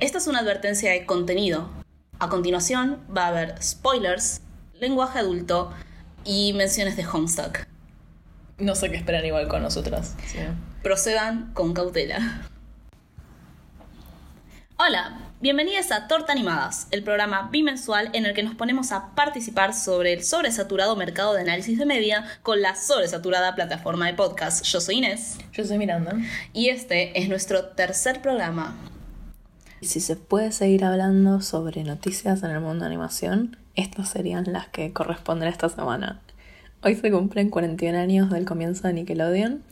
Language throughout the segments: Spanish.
esta es una advertencia de contenido. A continuación va a haber spoilers, lenguaje adulto y menciones de Homestuck. No sé qué esperan igual con nosotras. Procedan con cautela. Hola, bienvenidos a Torta Animadas, el programa bimensual en el que nos ponemos a participar sobre el sobresaturado mercado de análisis de media con la sobresaturada plataforma de podcast. Yo soy Inés. Yo soy Miranda. Y este es nuestro tercer programa. Y si se puede seguir hablando sobre noticias en el mundo de animación, estas serían las que corresponden esta semana. Hoy se cumplen 41 años del comienzo de Nickelodeon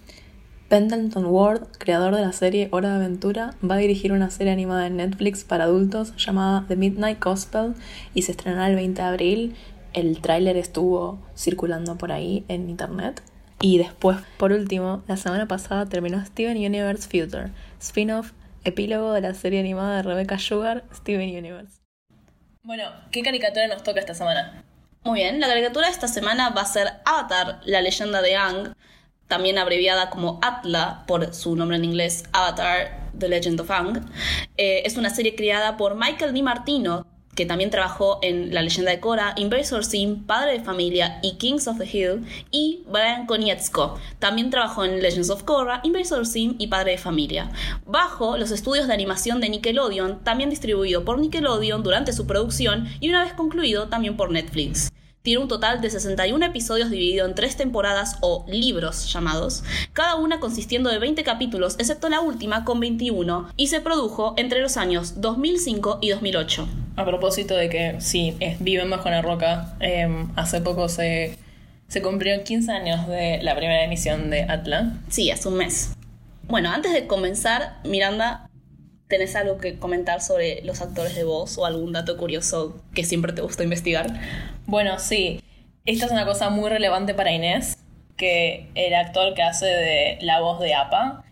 Pendleton Ward, creador de la serie Hora de Aventura, va a dirigir una serie animada en Netflix para adultos llamada The Midnight Gospel y se estrenará el 20 de abril. El tráiler estuvo circulando por ahí en internet. Y después, por último, la semana pasada terminó Steven Universe Future, spin-off, epílogo de la serie animada de Rebecca Sugar, Steven Universe. Bueno, ¿qué caricatura nos toca esta semana? Muy bien, la caricatura de esta semana va a ser Avatar, la leyenda de Ang, también abreviada como Atla por su nombre en inglés, Avatar, The Legend of Aang. Eh, es una serie creada por Michael Martino que también trabajó en La leyenda de Korra, Invasor Sim, Padre de Familia y Kings of the Hill, y Brian Konietzko, también trabajó en Legends of Korra, Invasor Sim y Padre de Familia. Bajo los estudios de animación de Nickelodeon, también distribuido por Nickelodeon durante su producción y una vez concluido también por Netflix. Tiene un total de 61 episodios dividido en tres temporadas o libros llamados, cada una consistiendo de 20 capítulos, excepto la última con 21, y se produjo entre los años 2005 y 2008. A propósito de que sí, viven bajo la roca, em, hace poco se, se cumplieron 15 años de la primera emisión de Atla. Sí, hace un mes. Bueno, antes de comenzar, Miranda, ¿tenés algo que comentar sobre los actores de voz o algún dato curioso que siempre te gusta investigar? Bueno, sí. Esta es una cosa muy relevante para Inés, que el actor que hace de la voz de APA,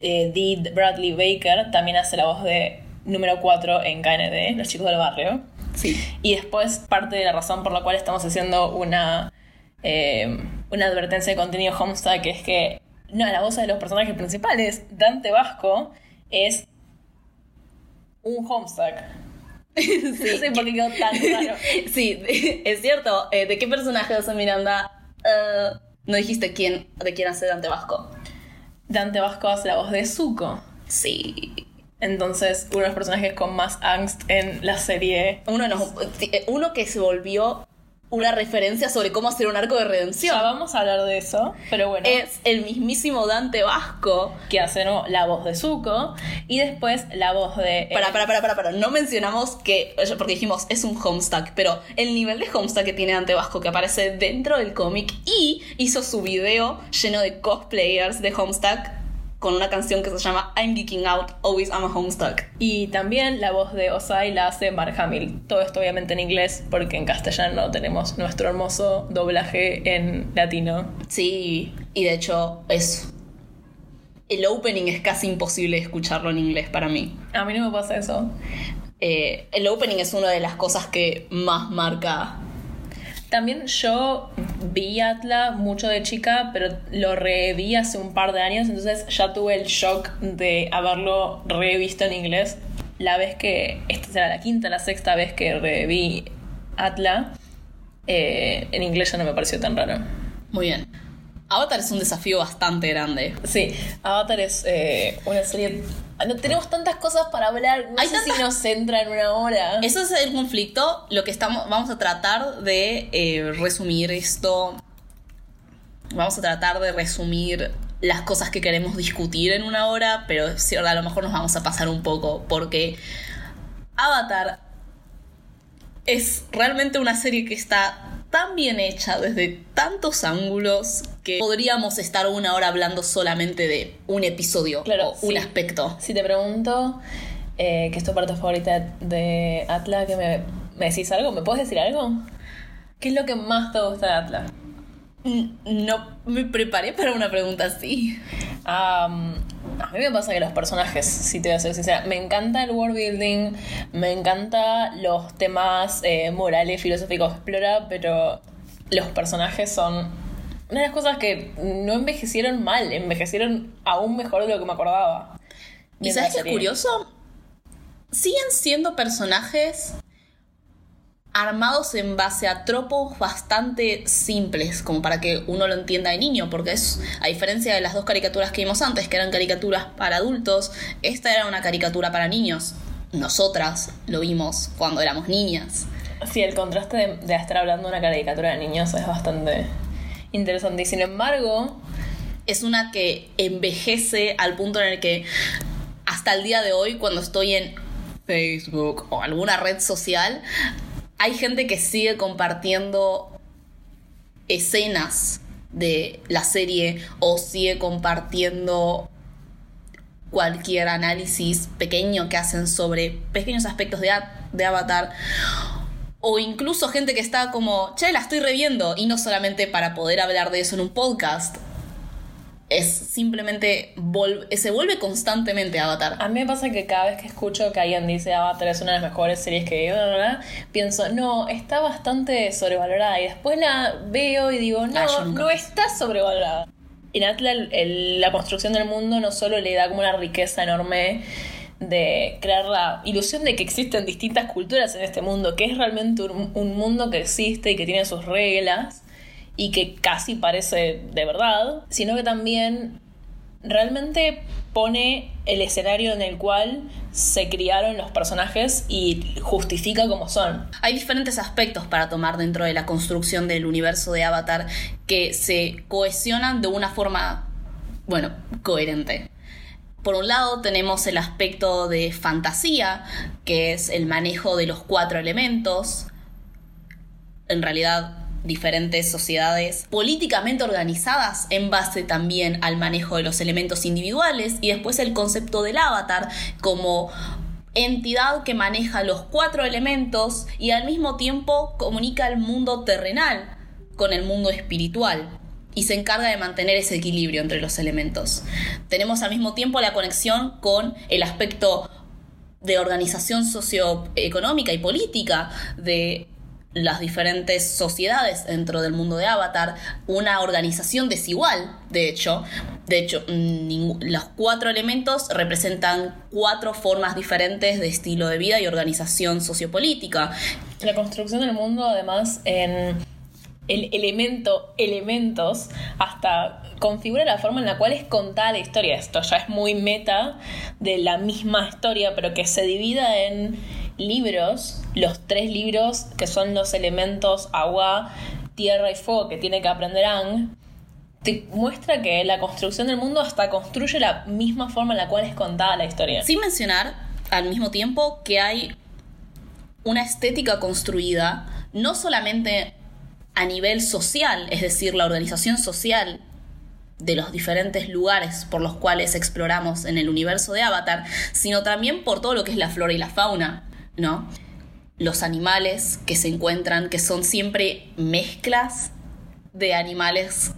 eh, Dee Bradley Baker, también hace la voz de número 4 en KND, Los Chicos del Barrio. Sí. Y después, parte de la razón por la cual estamos haciendo una, eh, una advertencia de contenido Homestuck es que no, la voz de los personajes principales, Dante Vasco, es un Homestuck. sí, no sé por qué quedó tan raro. sí, es cierto. Eh, ¿De qué personaje hace Miranda? Uh, no dijiste quién, de quién hace Dante Vasco. Dante Vasco hace la voz de Zuko. Sí. Entonces, uno de los personajes con más angst en la serie. Uno, eh, uno que se volvió una referencia sobre cómo hacer un arco de redención. Ya vamos a hablar de eso, pero bueno. Es el mismísimo Dante Vasco. Que hace la voz de Zuko y después la voz de... Para, para, para, para, para. No mencionamos que... Porque dijimos, es un Homestuck, pero el nivel de Homestuck que tiene Dante Vasco que aparece dentro del cómic y hizo su video lleno de cosplayers de Homestuck con una canción que se llama I'm Geeking Out, Always I'm a Homestuck. Y también la voz de Osai la hace Mark Hamill. Todo esto obviamente en inglés, porque en castellano tenemos nuestro hermoso doblaje en latino. Sí, y de hecho es... El opening es casi imposible escucharlo en inglés para mí. A mí no me pasa eso. Eh, el opening es una de las cosas que más marca también yo vi Atla mucho de chica, pero lo reví hace un par de años, entonces ya tuve el shock de haberlo revisto en inglés. La vez que, esta será la quinta, la sexta vez que reví Atla, eh, en inglés ya no me pareció tan raro. Muy bien. Avatar es un desafío bastante grande. Sí, Avatar es eh, una serie. No tenemos tantas cosas para hablar. No sé si nos entra en una hora. Eso es el conflicto. Lo que estamos. Vamos a tratar de eh, resumir esto. Vamos a tratar de resumir las cosas que queremos discutir en una hora, pero a lo mejor nos vamos a pasar un poco. Porque Avatar es realmente una serie que está tan bien hecha desde tantos ángulos que podríamos estar una hora hablando solamente de un episodio o un aspecto. Si te pregunto, eh, ¿qué es tu parte favorita de Atla? ¿Que me, me, decís algo? ¿Me puedes decir algo? ¿Qué es lo que más te gusta de Atla? No me preparé para una pregunta así. a mí me pasa que los personajes, si te voy a ser sincera, me encanta el world building, me encanta los temas eh, morales, filosóficos explora, pero los personajes son una de las cosas que no envejecieron mal, envejecieron aún mejor de lo que me acordaba. ¿Y sabes qué es curioso? siguen siendo personajes armados en base a tropos bastante simples, como para que uno lo entienda de niño, porque es, a diferencia de las dos caricaturas que vimos antes, que eran caricaturas para adultos, esta era una caricatura para niños. Nosotras lo vimos cuando éramos niñas. Sí, el contraste de, de estar hablando de una caricatura de niños es bastante interesante. Y sin embargo, Es una que envejece al punto en el que hasta el día de hoy, cuando estoy en Facebook o alguna red social, hay gente que sigue compartiendo escenas de la serie o sigue compartiendo cualquier análisis pequeño que hacen sobre pequeños aspectos de, de Avatar. O incluso gente que está como, che, la estoy reviendo. Y no solamente para poder hablar de eso en un podcast. Es simplemente, vol- se vuelve constantemente Avatar. a mí me pasa que cada vez que escucho que alguien dice Avatar es una de las mejores series que bla, pienso, no, está bastante sobrevalorada. Y después la veo y digo, no, Ah, no está sobrevalorada. En Atlas la construcción del mundo no solo le da como una riqueza enorme de crear la ilusión de que existen distintas culturas en este mundo, que es realmente un, un mundo que existe y que tiene sus reglas y que casi parece de verdad, sino que también realmente pone el escenario en el cual se criaron los personajes y justifica cómo son. Hay diferentes aspectos para tomar dentro de la construcción del universo de Avatar que se cohesionan de una forma, bueno, coherente. Por un lado tenemos el aspecto de fantasía, que es el manejo de los cuatro elementos, en realidad diferentes sociedades políticamente organizadas en base también al manejo de los elementos individuales y después el concepto del avatar como entidad que maneja los cuatro elementos y al mismo tiempo comunica el mundo terrenal con el mundo espiritual y se encarga de mantener ese equilibrio entre los elementos. Tenemos al mismo tiempo la conexión con el aspecto de organización socioeconómica y política de las diferentes sociedades dentro del mundo de Avatar, una organización desigual, de hecho. De hecho, los cuatro elementos representan cuatro formas diferentes de estilo de vida y organización sociopolítica. La construcción del mundo, además, en el elemento, elementos, hasta configura la forma en la cual es contada la historia. Esto ya es muy meta de la misma historia, pero que se divida en libros, los tres libros que son los elementos agua, tierra y fuego que tiene que aprender Ang, te muestra que la construcción del mundo hasta construye la misma forma en la cual es contada la historia. Sin mencionar al mismo tiempo que hay una estética construida, no solamente a nivel social, es decir, la organización social de los diferentes lugares por los cuales exploramos en el universo de Avatar, sino también por todo lo que es la flora y la fauna, ¿no? Los animales que se encuentran, que son siempre mezclas de animales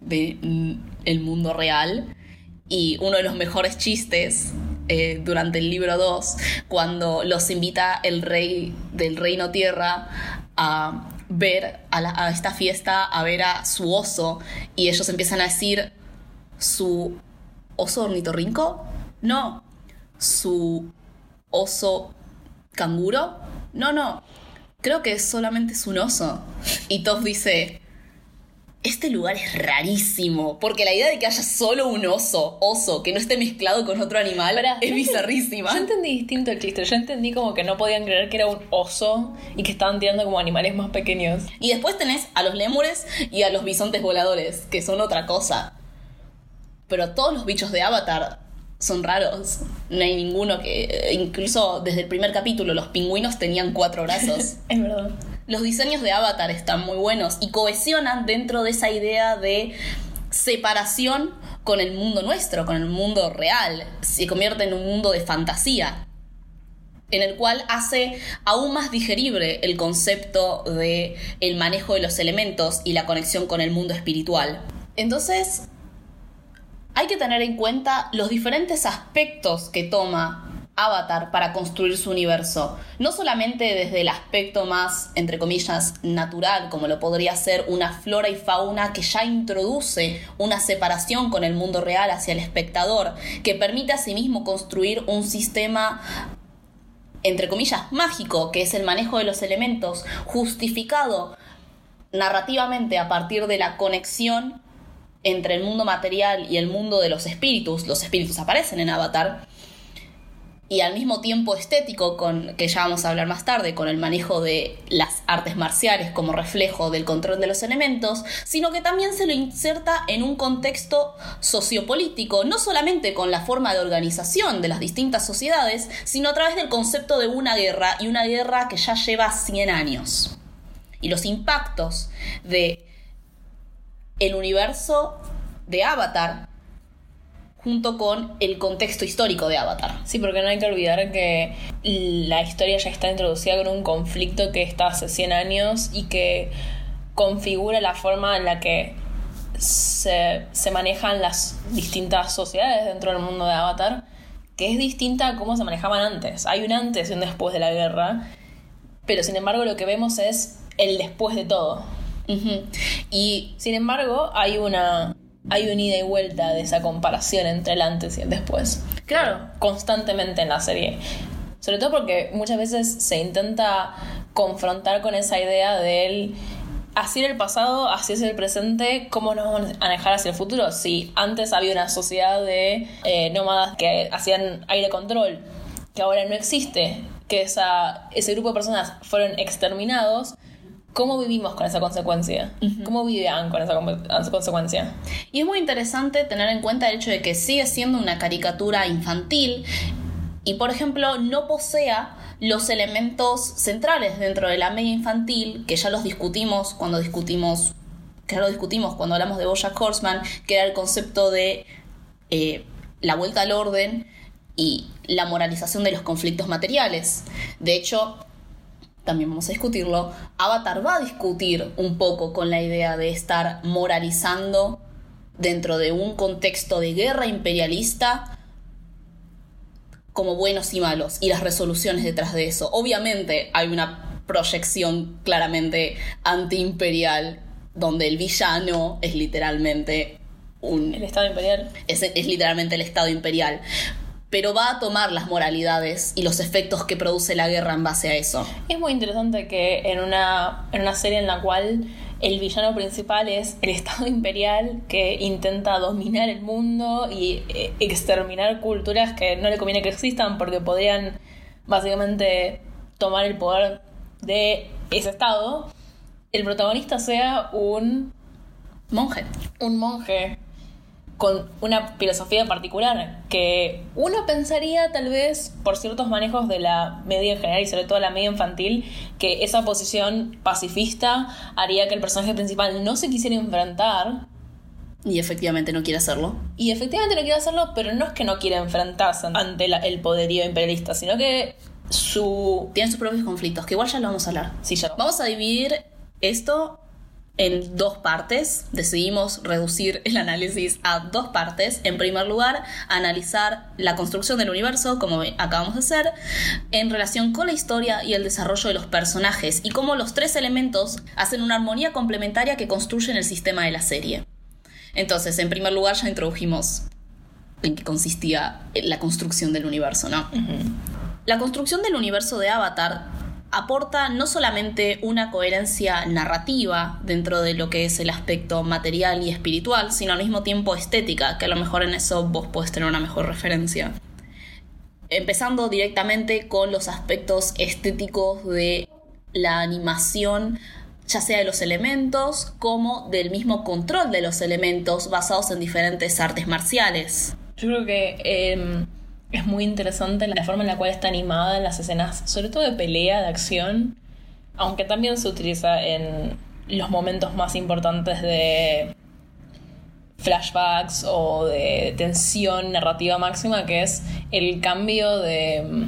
del mundo real. Y uno de los mejores chistes eh, durante el libro 2, cuando los invita el rey del reino tierra a ver a esta fiesta, a ver a su oso, y ellos empiezan a decir su oso ornitorrinco, no, su oso canguro, no, no, creo que solamente es un oso. Y Toph dice, este lugar es rarísimo, porque la idea de que haya solo un oso, oso, que no esté mezclado con otro animal, es yo bizarrísima. Yo entendí distinto el chiste. Yo entendí como que no podían creer que era un oso y que estaban tirando como animales más pequeños. Y después tenés a los lémures y a los bisontes voladores, que son otra cosa. Pero todos los bichos de Avatar son raros. No hay ninguno que... Incluso desde el primer capítulo los pingüinos tenían cuatro brazos. Es verdad. Los diseños de Avatar están muy buenos y cohesionan dentro de esa idea de separación con el mundo nuestro, con el mundo real. Se convierte en un mundo de fantasía, en el cual hace aún más digerible el concepto de el manejo de los elementos y la conexión con el mundo espiritual. Entonces, hay que tener en cuenta los diferentes aspectos que toma Avatar para construir su universo. No solamente desde el aspecto más, entre comillas, natural, como lo podría ser una flora y fauna que ya introduce una separación con el mundo real hacia el espectador, que permite asimismo construir un sistema entre comillas, mágico, que es el manejo de los elementos, justificado narrativamente a partir de la conexión entre el mundo material y el mundo de los espíritus, los espíritus aparecen en Avatar, y al mismo tiempo estético, con, que ya vamos a hablar más tarde, con el manejo de las artes marciales como reflejo del control de los elementos, sino que también se lo inserta en un contexto sociopolítico, no solamente con la forma de organización de las distintas sociedades, sino a través del concepto de una guerra, y una guerra que ya lleva 100 años. Y los impactos de el universo de Avatar junto con el contexto histórico de Avatar. Sí, porque no hay que olvidar que la historia ya está introducida con un conflicto que está hace 100 años y que configura la forma en la que se, se manejan las distintas sociedades dentro del mundo de Avatar, que es distinta a cómo se manejaban antes. Hay un antes y un después de la guerra, pero sin embargo lo que vemos es el después de todo. Y sin embargo hay una hay un ida y vuelta de esa comparación entre el antes y el después. Claro. Constantemente en la serie. Sobre todo porque muchas veces se intenta confrontar con esa idea del así era el pasado, así es el presente, ¿cómo nos vamos a manejar hacia el futuro? Si antes había una sociedad de eh, nómadas que hacían aire control, que ahora no existe, que esa, ese grupo de personas fueron exterminados, ¿Cómo vivimos con esa consecuencia? ¿Cómo vivían con esa consecuencia? Y es muy interesante tener en cuenta el hecho de que sigue siendo una caricatura infantil y, por ejemplo, no posea los elementos centrales dentro de la media infantil, que ya los discutimos cuando discutimos, que ya lo discutimos cuando hablamos de Bojack Horseman, que era el concepto de eh, la vuelta al orden y la moralización de los conflictos materiales. De hecho, también vamos a discutirlo, Avatar va a discutir un poco con la idea de estar moralizando dentro de un contexto de guerra imperialista como buenos y malos y las resoluciones detrás de eso. Obviamente hay una proyección claramente antiimperial donde el villano es literalmente un... El Estado imperial. Es, es literalmente el Estado imperial pero va a tomar las moralidades y los efectos que produce la guerra en base a eso. Es muy interesante que en una, en una serie en la cual el villano principal es el Estado imperial que intenta dominar el mundo y eh, exterminar culturas que no le conviene que existan porque podrían básicamente tomar el poder de ese Estado, el protagonista sea un monje. Un monje con una filosofía particular que uno pensaría tal vez por ciertos manejos de la media en general y sobre todo la media infantil que esa posición pacifista haría que el personaje principal no se quisiera enfrentar y efectivamente no quiere hacerlo. Y efectivamente no quiere hacerlo, pero no es que no quiera enfrentarse ante el poderío imperialista, sino que su... Tiene sus propios conflictos, que igual ya lo vamos a hablar. Sí, ya. Vamos a dividir esto en dos partes. Decidimos reducir el análisis a dos partes. En primer lugar, analizar la construcción del universo, como acabamos de hacer, en relación con la historia y el desarrollo de los personajes, y cómo los tres elementos hacen una armonía complementaria que construyen el sistema de la serie. Entonces, en primer lugar, ya introdujimos en qué consistía la construcción del universo, ¿no? La construcción del universo de Avatar aporta no solamente una coherencia narrativa dentro de lo que es el aspecto material y espiritual, sino al mismo tiempo estética, que a lo mejor en eso vos podés tener una mejor referencia. Empezando directamente con los aspectos estéticos de la animación, ya sea de los elementos como del mismo control de los elementos basados en diferentes artes marciales. Yo creo que em, es muy interesante la forma en la cual está animada en las escenas, sobre todo de pelea, de acción, aunque también se utiliza en los momentos más importantes de flashbacks o de tensión narrativa máxima, que es el cambio de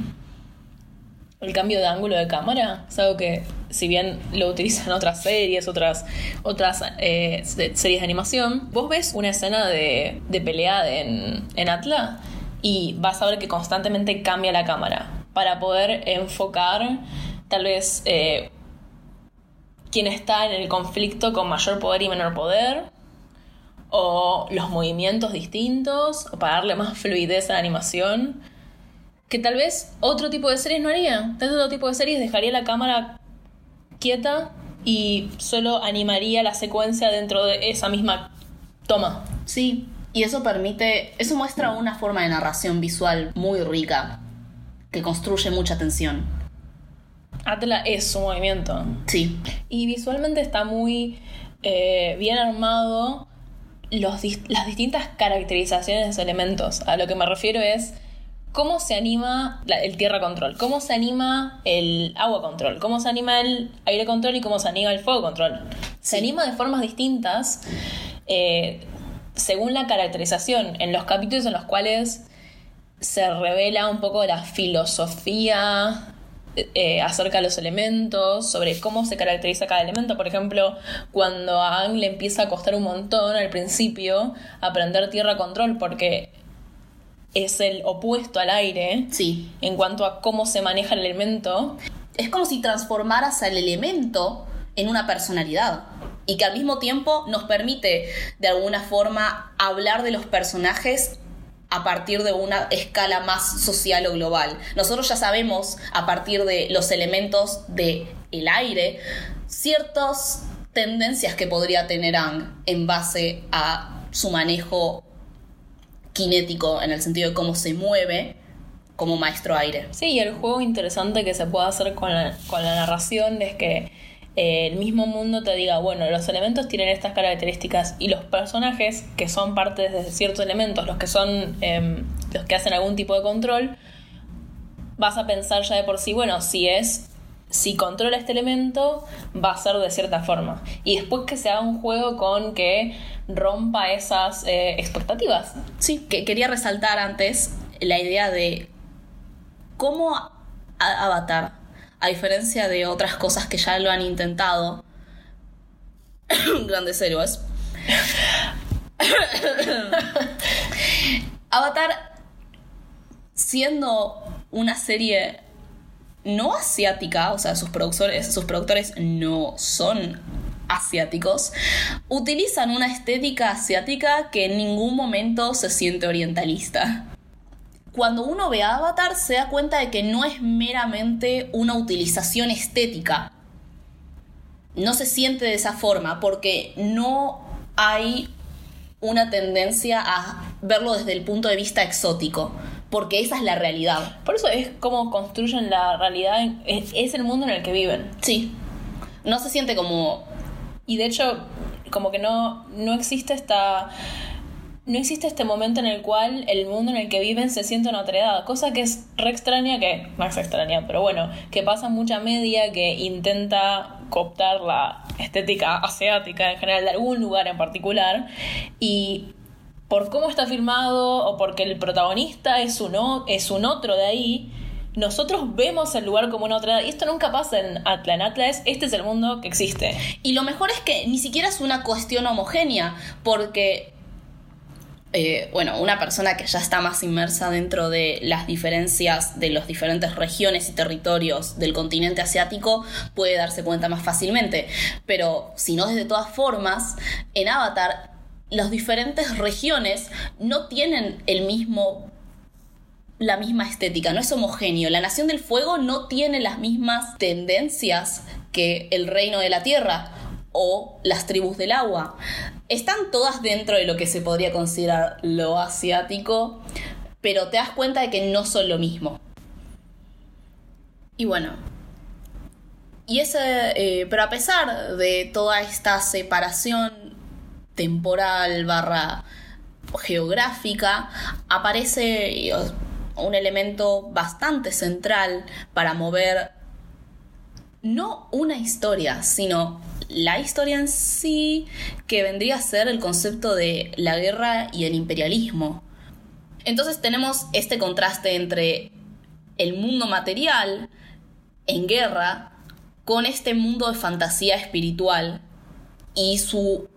el cambio de ángulo de cámara. Es algo que, si bien lo utilizan otras series, otras, otras eh, series de animación, vos ves una escena de, de pelea en, en Atlas y vas a ver que constantemente cambia la cámara para poder enfocar tal vez eh, quién está en el conflicto con mayor poder y menor poder o los movimientos distintos o para darle más fluidez a la animación que tal vez otro tipo de series no haría. Tal vez otro tipo de series dejaría la cámara quieta y solo animaría la secuencia dentro de esa misma toma. Sí, y eso permite, eso muestra una forma de narración visual muy rica, que construye mucha tensión. Atla es su movimiento. Sí. Y visualmente está muy eh, bien armado los las distintas caracterizaciones de los elementos. A lo que me refiero es cómo se anima la- el tierra control, cómo se anima el agua control, cómo se anima el aire control y cómo se anima el fuego control. Se Sí. anima de formas distintas eh, según la caracterización. En los capítulos en los cuales se revela un poco la filosofía eh, acerca de los elementos, sobre cómo se caracteriza cada elemento. Por ejemplo, cuando a Aang le empieza a costar un montón al principio aprender tierra control porque es el opuesto al aire Sí. en cuanto a cómo se maneja el elemento. Es como si transformaras al elemento en una personalidad y que al mismo tiempo nos permite de alguna forma hablar de los personajes a partir de una escala más social o global. Nosotros ya sabemos a partir de los elementos del el aire ciertas tendencias que podría tener Ang en base a su manejo kinético en el sentido de cómo se mueve como maestro aire. Sí, y el juego interesante que se puede hacer con la, con la narración es que eh, el mismo mundo te diga, bueno, los elementos tienen estas características y los personajes que son parte de ciertos elementos, los que son em, los que hacen algún tipo de control, vas a pensar ya de por sí, bueno, si es si controla este elemento, va a ser de cierta forma. Y después que se haga un juego con que rompa esas eh, expectativas. Sí, que quería resaltar antes la idea de cómo Avatar, a diferencia de otras cosas que ya lo han intentado, grandes héroes, Avatar, siendo una serie no asiática, o sea, sus productores, sus productores no son asiáticos, utilizan una estética asiática que en ningún momento se siente orientalista. Cuando uno ve a Avatar se da cuenta de que no es meramente una utilización estética. No se siente de esa forma porque no hay una tendencia a verlo desde el punto de vista exótico, porque esa es la realidad. Por eso es como construyen la realidad, es, es el mundo en el que viven. Sí. No se siente como Y de hecho, como que no, no existe esta. No existe este momento en el cual el mundo en el que viven se siente una otra edad, cosa que es re extraña, que no es extraña, pero bueno, que pasa mucha media que intenta cooptar la estética asiática en general de algún lugar en particular y por cómo está filmado o porque el protagonista es un, es un otro de ahí, nosotros vemos el lugar como una otra y esto nunca pasa en Atla. En este es el mundo que existe. Y lo mejor es que ni siquiera es una cuestión homogénea, porque, eh, bueno, una persona que ya está más inmersa dentro de las diferencias de las diferentes regiones y territorios del continente asiático puede darse cuenta más fácilmente. Pero si no, de todas formas, en Avatar, las diferentes regiones no tienen el mismo la misma estética, no es homogéneo. La Nación del Fuego no tiene las mismas tendencias que el Reino de la Tierra o las tribus del agua. Están todas dentro de lo que se podría considerar lo asiático, pero te das cuenta de que no son lo mismo. Y bueno. Y ese, eh, pero a pesar de toda esta separación temporal barra geográfica, aparece un elemento bastante central para mover no una historia, sino la historia en sí, que vendría a ser el concepto de la guerra y el imperialismo. Entonces tenemos este contraste entre el mundo material en guerra con este mundo de fantasía espiritual y su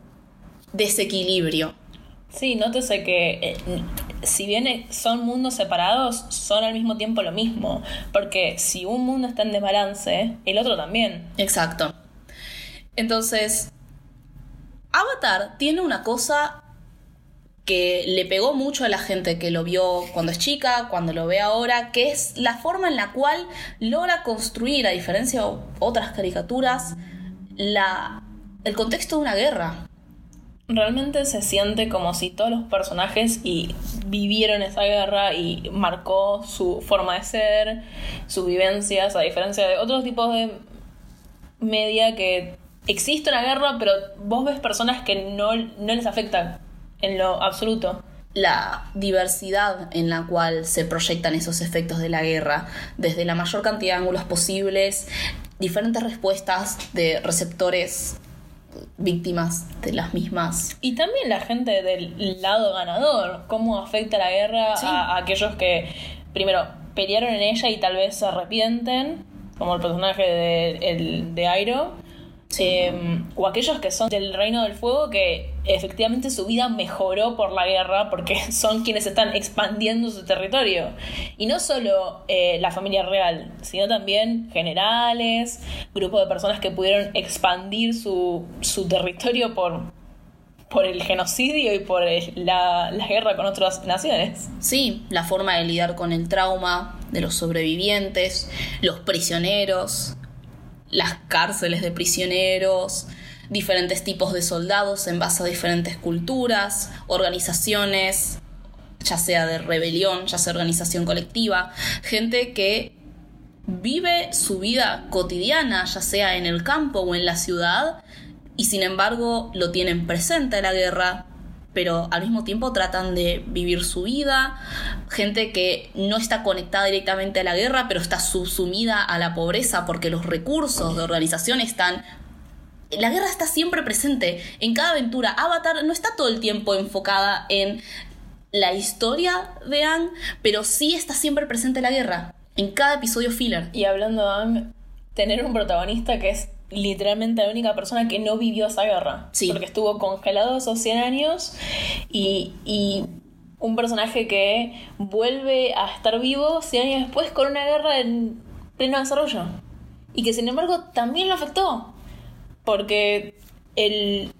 desequilibrio. Sí, nótese que eh, si bien son mundos separados, son al mismo tiempo lo mismo. Porque si un mundo está en desbalance, el otro también. Exacto. Entonces, Avatar tiene una cosa que le pegó mucho a la gente que lo vio cuando es chica, cuando lo ve ahora, que es la forma en la cual logra construir, a diferencia de otras caricaturas, la, el contexto de una guerra. Realmente se siente como si todos los personajes y vivieron esa guerra y marcó su forma de ser, sus vivencias, a diferencia de otros tipos de media que existe una guerra, pero vos ves personas que no, no les afecta en lo absoluto. La diversidad en la cual se proyectan esos efectos de la guerra, desde la mayor cantidad de ángulos posibles, diferentes respuestas de receptores víctimas de las mismas. Y también la gente del lado ganador, cómo afecta la guerra a, aquellos que, primero, pelearon en ella y tal vez se arrepienten, como el personaje de, el, de Airo, Em, o aquellos que son del reino del fuego que efectivamente su vida mejoró por la guerra porque son quienes están expandiendo su territorio. Y no solo eh, la familia real, sino también generales, grupos de personas que pudieron expandir su, su territorio por, por el genocidio y por la, la, guerra con otras naciones. Sí, la forma de lidiar con el trauma de los sobrevivientes, los prisioneros, las cárceles de prisioneros, diferentes tipos de soldados en base a diferentes culturas, organizaciones, ya sea de rebelión, ya sea organización colectiva, gente que vive su vida cotidiana, ya sea en el campo o en la ciudad, y sin embargo lo tienen presente la guerra, pero al mismo tiempo tratan de vivir su vida, gente que no está conectada directamente a la guerra, pero está subsumida a la pobreza porque los recursos de organización están... La guerra está siempre presente en cada aventura. Avatar no está todo el tiempo enfocada en la historia de Aang, pero sí está siempre presente la guerra, en cada episodio filler. Y hablando de Aang, tener un protagonista que es literalmente la única persona que no vivió esa guerra. Sí. Porque estuvo congelado esos 100 años y, y un personaje que vuelve a estar vivo 100 años después con una guerra en pleno desarrollo. Y que sin embargo también lo afectó. Porque el,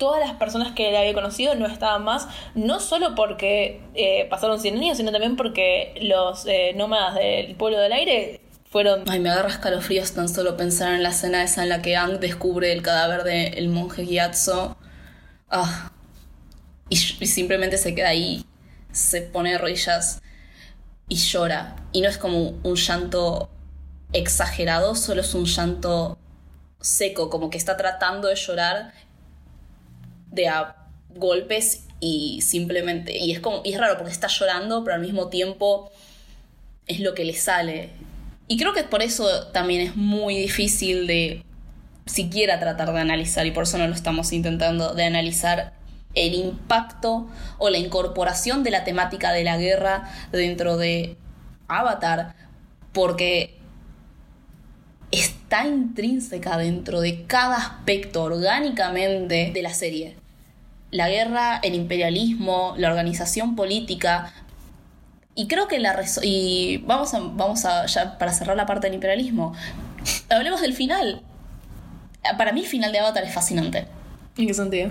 todas las personas que le había conocido no estaban más, no solo porque eh, pasaron 100 años, sino también porque los eh, nómadas del pueblo del aire fueron... Ay, me agarra escalofríos tan solo pensar en la escena esa en la que Ang descubre el cadáver del monje Gyatso. Ah. Y, simplemente se queda ahí, se pone de rodillas y llora. Y no es como un llanto exagerado, solo es un llanto seco, como que está tratando de llorar de golpes y simplemente... Y es, como, y es raro porque está llorando, pero al mismo tiempo es lo que le sale y creo que por eso también es muy difícil de siquiera tratar de analizar, y por eso no lo estamos intentando, de analizar el impacto o la incorporación de la temática de la guerra dentro de Avatar, porque está intrínseca dentro de cada aspecto orgánicamente de la serie. La guerra, el imperialismo, la organización política, y creo que la y vamos a, vamos a ya para cerrar la parte del imperialismo. Hablemos del final. Para mí el final de Avatar es fascinante. ¿En qué sentido?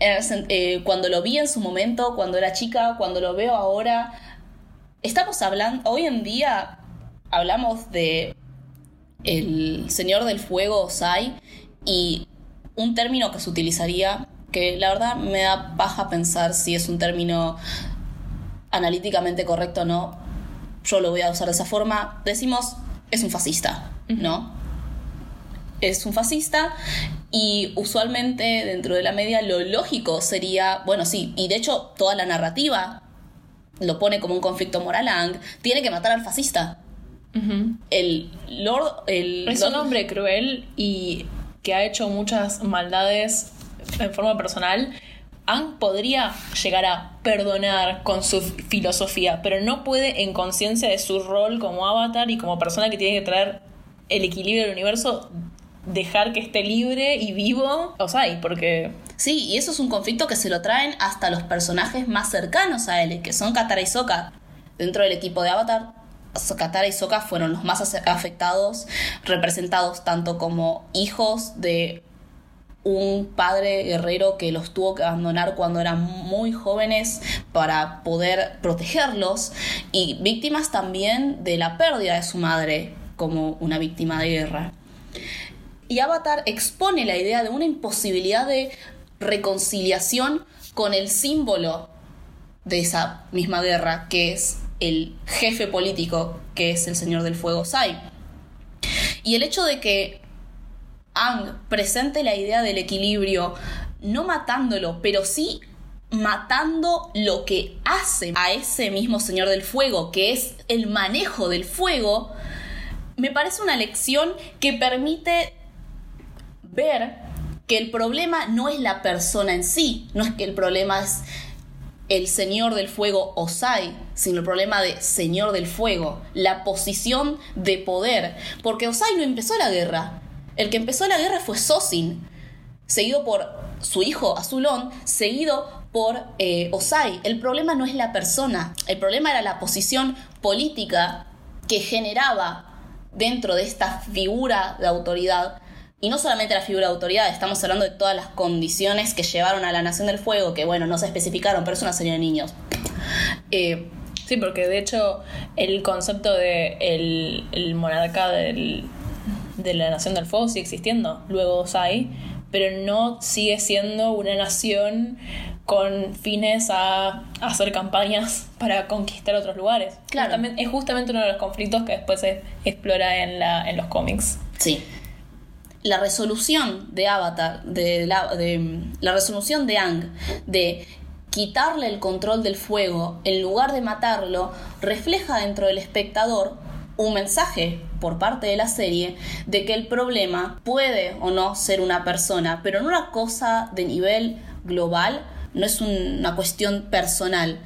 Eh, cuando lo vi en su momento, cuando era chica, cuando lo veo ahora, estamos hablando, hoy en día hablamos de el Señor del Fuego, Sai, y un término que se utilizaría, que la verdad me da paja pensar si es un término analíticamente correcto o no, yo lo voy a usar de esa forma, decimos, es un fascista, ¿no? Es un fascista y usualmente dentro de la media lo lógico sería, bueno, sí, y de hecho toda la narrativa lo pone como un conflicto moral Ang, tiene que matar al fascista. El Lord... El es un hombre cruel y que ha hecho muchas maldades en forma personal Ang podría llegar a perdonar con su filosofía, pero no puede en conciencia de su rol como avatar y como persona que tiene que traer el equilibrio del universo, dejar que esté libre y vivo Osai, porque... Sí, y eso es un conflicto que se lo traen hasta los personajes más cercanos a él, que son Katara y Sokka. Dentro del equipo de Avatar, Katara y Sokka fueron los más afectados, representados tanto como hijos de un padre guerrero que los tuvo que abandonar cuando eran muy jóvenes para poder protegerlos y víctimas también de la pérdida de su madre como una víctima de guerra. Y Avatar expone la idea de una imposibilidad de reconciliación con el símbolo de esa misma guerra, que es el jefe político, que es el Señor del Fuego Sai. Y el hecho de que Ang presente la idea del equilibrio, no matándolo, pero sí matando lo que hace a ese mismo Señor del Fuego, que es el manejo del fuego, me parece una lección que permite ver que el problema no es la persona en sí, no es que el problema es el Señor del Fuego Osai, sino el problema de Señor del Fuego, la posición de poder, porque Osai no empezó la guerra, el que empezó la guerra fue Sosin, seguido por su hijo Azulón, seguido por eh, Osai. El problema no es la persona, el problema era la posición política que generaba dentro de esta figura de autoridad y no solamente la figura de autoridad, estamos hablando de todas las condiciones que llevaron a la Nación del Fuego, que bueno, no se especificaron, pero es una serie niños. Eh, sí, porque de hecho el concepto de el, monarca de la Nación del Fuego sigue existiendo, luego hay, pero no sigue siendo una nación con fines a hacer campañas para conquistar otros lugares. Claro. es justamente uno de los conflictos que después se explora en, la, en los cómics. Sí la resolución de Avatar, de la, de, la resolución de Ang, de quitarle el control del fuego en lugar de matarlo, refleja dentro del espectador un mensaje por parte de la serie de que el problema puede o no ser una persona, pero no una cosa de nivel global, no es una cuestión personal,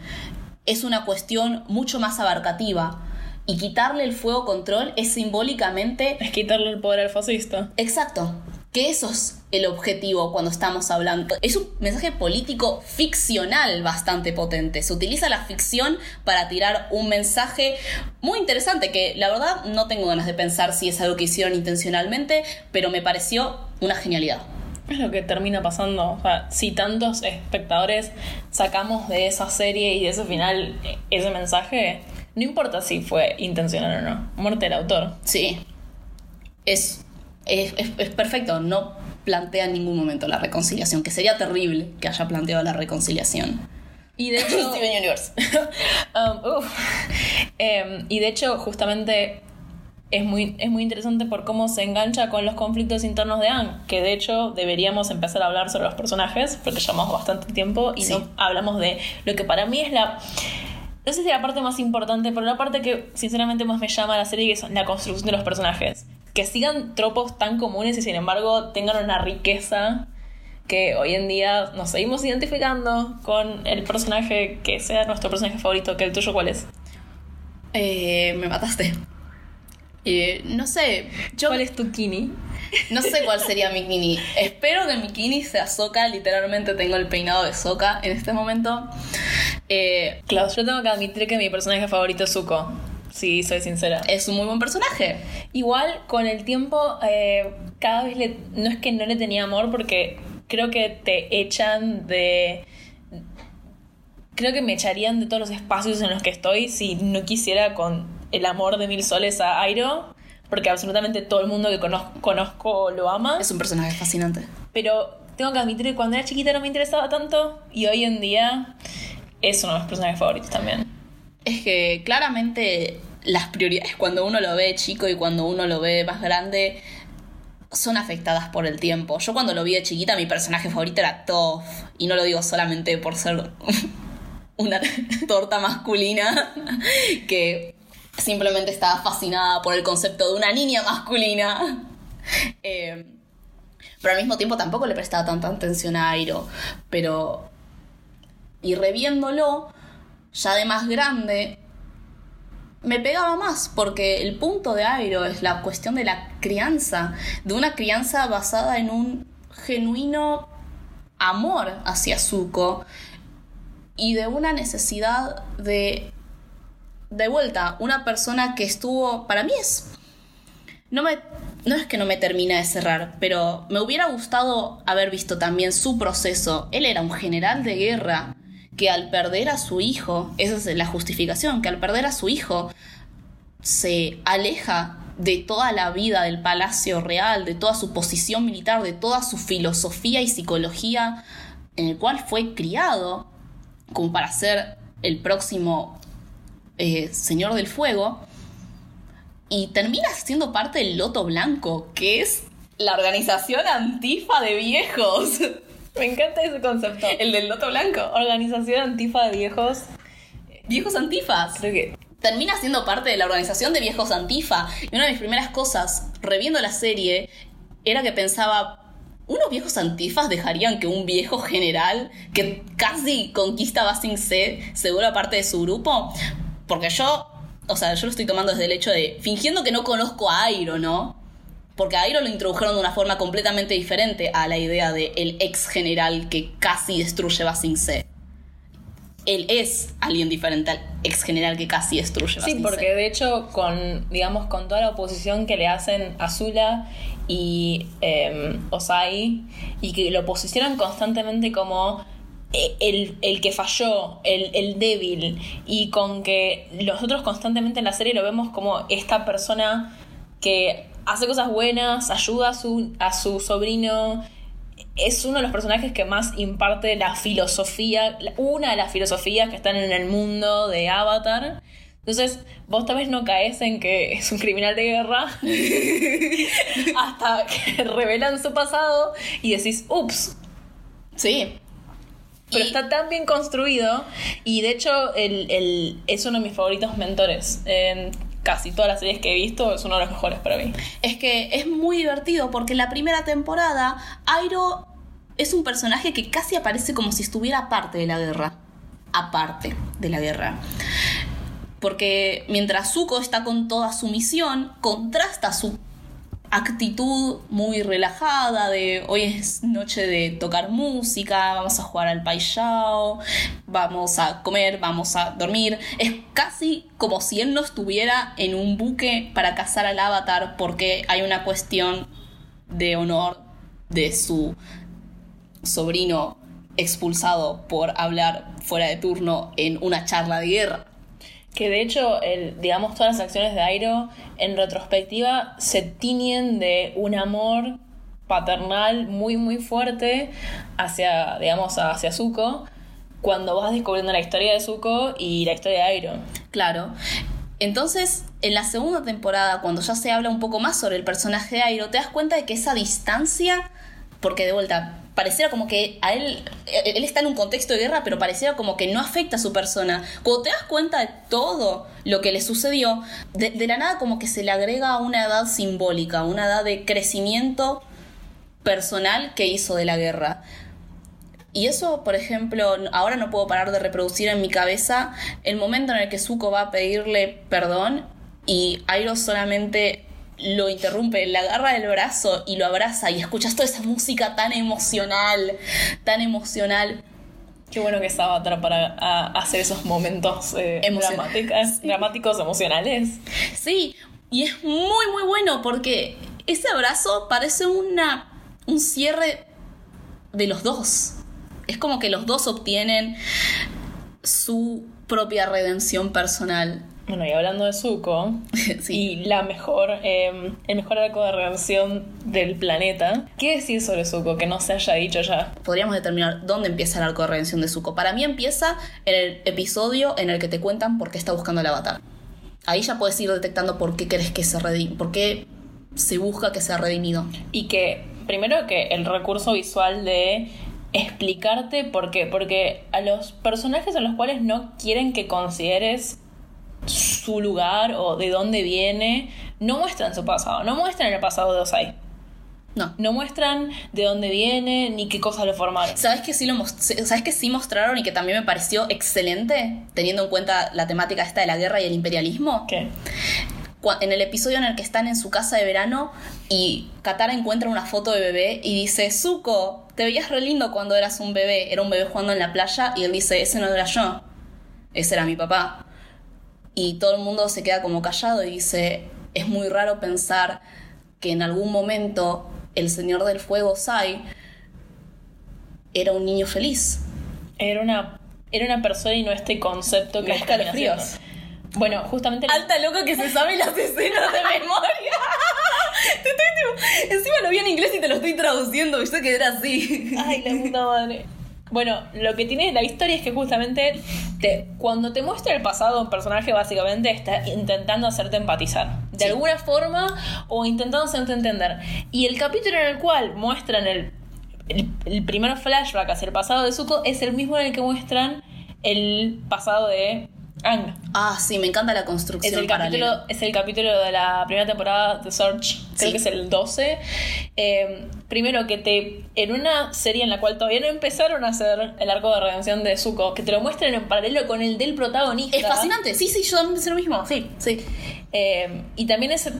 es una cuestión mucho más abarcativa y quitarle el fuego control es simbólicamente... Es quitarle el poder al fascista. Exacto. Que eso es el objetivo cuando estamos hablando. Es un mensaje político ficcional bastante potente. Se utiliza la ficción para tirar un mensaje muy interesante que la verdad no tengo ganas de pensar si es algo que hicieron intencionalmente, pero me pareció una genialidad. Es lo que termina pasando. O sea, si tantos espectadores sacamos de esa serie y de ese final ese mensaje, no importa si fue intencional o no. Muerte del autor. Sí. Es, es, perfecto. No plantea en ningún momento la reconciliación, que sería terrible que haya planteado la reconciliación. Y de hecho. Steven Universe. Um, em, y de hecho, justamente es muy, es muy interesante por cómo se engancha con los conflictos internos de Anne, que de hecho deberíamos empezar a hablar sobre los personajes, porque llevamos bastante tiempo y no hablamos de lo que para mí es la no sé si la parte más importante, pero la parte que sinceramente más me llama a la serie es la construcción de los personajes. Que sigan tropos tan comunes y sin embargo tengan una riqueza que hoy en día nos seguimos identificando con el personaje que sea nuestro personaje favorito, que el tuyo cuál es. Eh, me mataste. Eh, no sé. ¿Cuál es tu kini? No sé cuál sería mi kini. Espero que mi kini sea Soka. Literalmente tengo el peinado de Soka en este momento. Eh, claro, yo tengo que admitir que mi personaje favorito es Zuko. Sí, soy sincera. Es un muy buen personaje. Igual, con el tiempo, eh, cada vez le, no es que no le tenía amor, porque creo que te echan de. Creo que me echarían de todos los espacios en los que estoy si no quisiera con el amor de mil soles a Airo, porque absolutamente todo el mundo que conozco lo ama. Es un personaje fascinante. Pero tengo que admitir que cuando era chiquita no me interesaba tanto y hoy en día es uno de mis personajes favoritos también. Es que claramente las prioridades cuando uno lo ve chico y cuando uno lo ve más grande son afectadas por el tiempo. Yo cuando lo vi de chiquita mi personaje favorito era Toph y no lo digo solamente por ser una torta masculina que simplemente estaba fascinada por el concepto de una niña masculina. Eh, pero al mismo tiempo tampoco le prestaba tanta atención a Airo. Pero y reviéndolo, ya de más grande, me pegaba más, porque el punto de Airo es la cuestión de la crianza, de una crianza basada en un genuino amor hacia Zuko y de una necesidad de de vuelta una persona que estuvo para mí es no me no es que no me termina de cerrar, pero me hubiera gustado haber visto también su proceso. Él era un general de guerra que al perder a su hijo, esa es la justificación, que al perder a su hijo se aleja de toda la vida del palacio real, de toda su posición militar, de toda su filosofía y psicología en el cual fue criado como para ser el próximo eh, Señor del Fuego, y termina siendo parte del Loto Blanco, que es la organización antifa de viejos. Me encanta ese concepto. El del Loto Blanco. Organización antifa de viejos. Viejos antifas. Creo que Termina siendo parte de la organización de viejos antifa. Y una de mis primeras cosas, reviendo la serie, era que pensaba, ¿unos viejos antifas dejarían que un viejo general que casi conquista Basing C se vuelva parte de su grupo? Porque yo, o sea, yo lo estoy tomando desde el hecho de, fingiendo que no conozco a Airo, ¿no? Porque a Airo lo introdujeron de una forma completamente diferente a la idea de el ex general que casi destruye Basing C. Él es alguien diferente al ex general que casi destruye Sí, porque de hecho, con, digamos, con toda la oposición que le hacen a Zula y eh, Osai, y que lo posicionan constantemente como eh, el, el que falló, el, el débil, y con que nosotros constantemente en la serie lo vemos como esta persona que hace cosas buenas, ayuda a su, a su sobrino. Es uno de los personajes que más imparte la filosofía, una de las filosofías que están en el mundo de Avatar. Entonces, vos tal vez no caes en que es un criminal de guerra hasta que revelan su pasado y decís, ups, Sí. pero Y- está tan bien construido y de hecho el, el- es uno de mis favoritos mentores. En casi todas las series que he visto es uno de los mejores para mí. Es que es muy divertido porque en la primera temporada Airo es un personaje que casi aparece como si estuviera aparte de la guerra. Aparte de la guerra. Porque mientras Zuko está con toda su misión, contrasta su actitud muy relajada de hoy es noche de tocar música, vamos a jugar al paillao, vamos a comer, vamos a dormir. Es casi como si él no estuviera en un buque para cazar al avatar porque hay una cuestión de honor de su sobrino expulsado por hablar fuera de turno en una charla de guerra. Que de hecho, el, digamos, todas las acciones de Airo en retrospectiva se tiñen de un amor paternal muy muy fuerte hacia, digamos, hacia Zuko cuando vas descubriendo la historia de Zuko y la historia de Airo. Claro. Entonces, en la segunda temporada, cuando ya se habla un poco más sobre el personaje de Airo, te das cuenta de que esa distancia, porque de vuelta, pareciera como que a él, él está en un contexto de guerra, pero pareciera como que no afecta a su persona. Cuando te das cuenta de todo lo que le sucedió, de, la nada como que se le agrega una edad simbólica, una edad de crecimiento personal que hizo de la guerra. Y eso, por ejemplo, ahora no puedo parar de reproducir en mi cabeza el momento en el que Zuko va a pedirle perdón y Airo solamente lo interrumpe, le agarra del brazo y lo abraza y escuchas toda esa música tan emocional, tan emocional. Qué bueno que es Avatar para a- hacer esos momentos eh, Emocionales. dramáticas- dramáticos emocionales. Sí, y es muy muy bueno porque ese abrazo parece una un cierre de los dos. Es como que los dos obtienen su propia redención personal. Bueno, y hablando de Zuko, Sí. y la mejor, eh, el mejor arco de redención del planeta, ¿qué decir sobre Zuko que no se haya dicho ya? Podríamos determinar dónde empieza el arco de redención de Zuko. Para mí empieza en el episodio en el que te cuentan por qué está buscando el avatar. Ahí ya puedes ir detectando por qué crees que se redime, por qué se busca que sea redimido. Y que, primero que el recurso visual de explicarte por qué, porque a los personajes a los cuales no quieren que consideres su lugar o de dónde viene, no muestran su pasado, no muestran el pasado de Osai. No. No muestran de dónde viene ni qué cosas lo formaron. ¿Sabes que sí lo ¿Sabes que sí mostraron y que también me pareció excelente, teniendo en cuenta la temática esta de la guerra y el imperialismo? ¿Qué? En el episodio en el que están en su casa de verano y Katara encuentra una foto de bebé y dice, Zuko, te veías re lindo cuando eras un bebé. Era un bebé jugando en la playa y él dice, ese no era yo, ese era mi papá. Y todo el mundo se queda como callado y dice, es muy raro pensar que en algún momento el Señor del Fuego, Sai, era un niño feliz. Era una, era una persona y no este concepto que Me escalofríos. Bueno, justamente. Alta loca que se sabe las escenas de memoria. Te estoy tipo- Encima lo vi en inglés y te lo estoy traduciendo, viste que era así. Ay, la puta madre. Bueno, lo que tiene la historia es que justamente te, cuando te muestra el pasado un personaje básicamente está intentando hacerte empatizar. De Sí. alguna forma o intentando hacerte entender. Y el capítulo en el cual muestran el, el, el primer flashback hacia el pasado de Zuko es el mismo en el que muestran el pasado de Ang. Ah, sí, me encanta la Es construcción el, capítulo, es el capítulo de la primera temporada de Search, creo Sí. que es el 12. Eh, primero que te. En una serie en la cual todavía no empezaron a hacer el arco de redención de Zuko, que te lo muestren en paralelo con el del protagonista. Es fascinante, sí, sí, yo también pensé lo mismo, sí, sí. Eh, y también ese,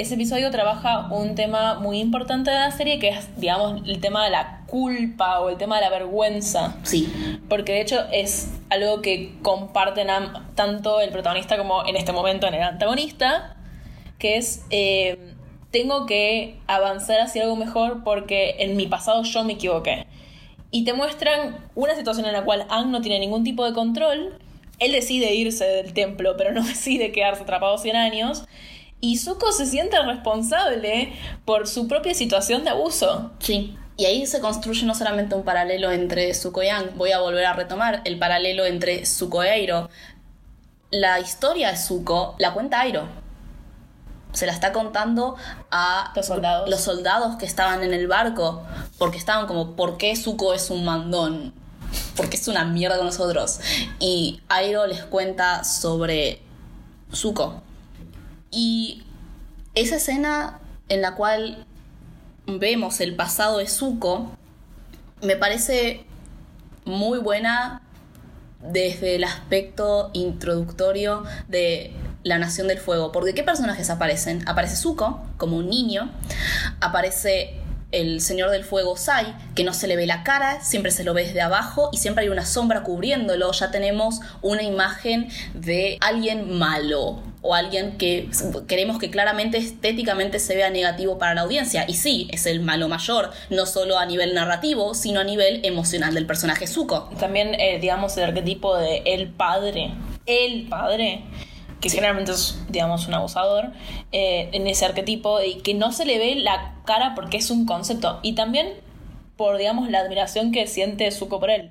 ese episodio trabaja un tema muy importante de la serie, que es, digamos, el tema de la culpa o el tema de la vergüenza. Sí, Porque de hecho es algo que comparten tanto el protagonista como en este momento en el antagonista, que es eh, tengo que avanzar hacia algo mejor porque en mi pasado yo me equivoqué. Y te muestran una situación en la cual Ang no tiene ningún tipo de control, él decide irse del templo, pero no decide quedarse atrapado 100 años, y Zuko se siente responsable por su propia situación de abuso. sí. Y ahí se construye no solamente un paralelo entre Zuko y Aang, voy a volver a retomar el paralelo entre Zuko y Airo. La historia de Zuko la cuenta Airo. Se la está contando a Los soldados. los soldados que estaban en el barco, porque estaban como, ¿por qué Zuko es un mandón? Porque es una mierda con nosotros. Y Airo les cuenta sobre Zuko. Y esa escena en la cual vemos el pasado de Zuko me parece muy buena desde el aspecto introductorio de la Nación del Fuego. Porque ¿qué personajes aparecen? Aparece Zuko como un niño, aparece el Señor del Fuego Sai, que no se le ve la cara, siempre se lo ve desde abajo y siempre hay una sombra cubriéndolo. Ya tenemos una imagen de alguien malo o alguien que queremos que claramente estéticamente se vea negativo para la audiencia. Y sí, es el malo mayor, no solo a nivel narrativo, sino a nivel emocional del personaje Zuko. También, eh, digamos, el arquetipo de el padre. El padre. Que generalmente es, digamos, un abusador. eh, en ese arquetipo. Y que no se le ve la cara porque es un concepto. Y también por, digamos, la admiración que siente Zuko por él.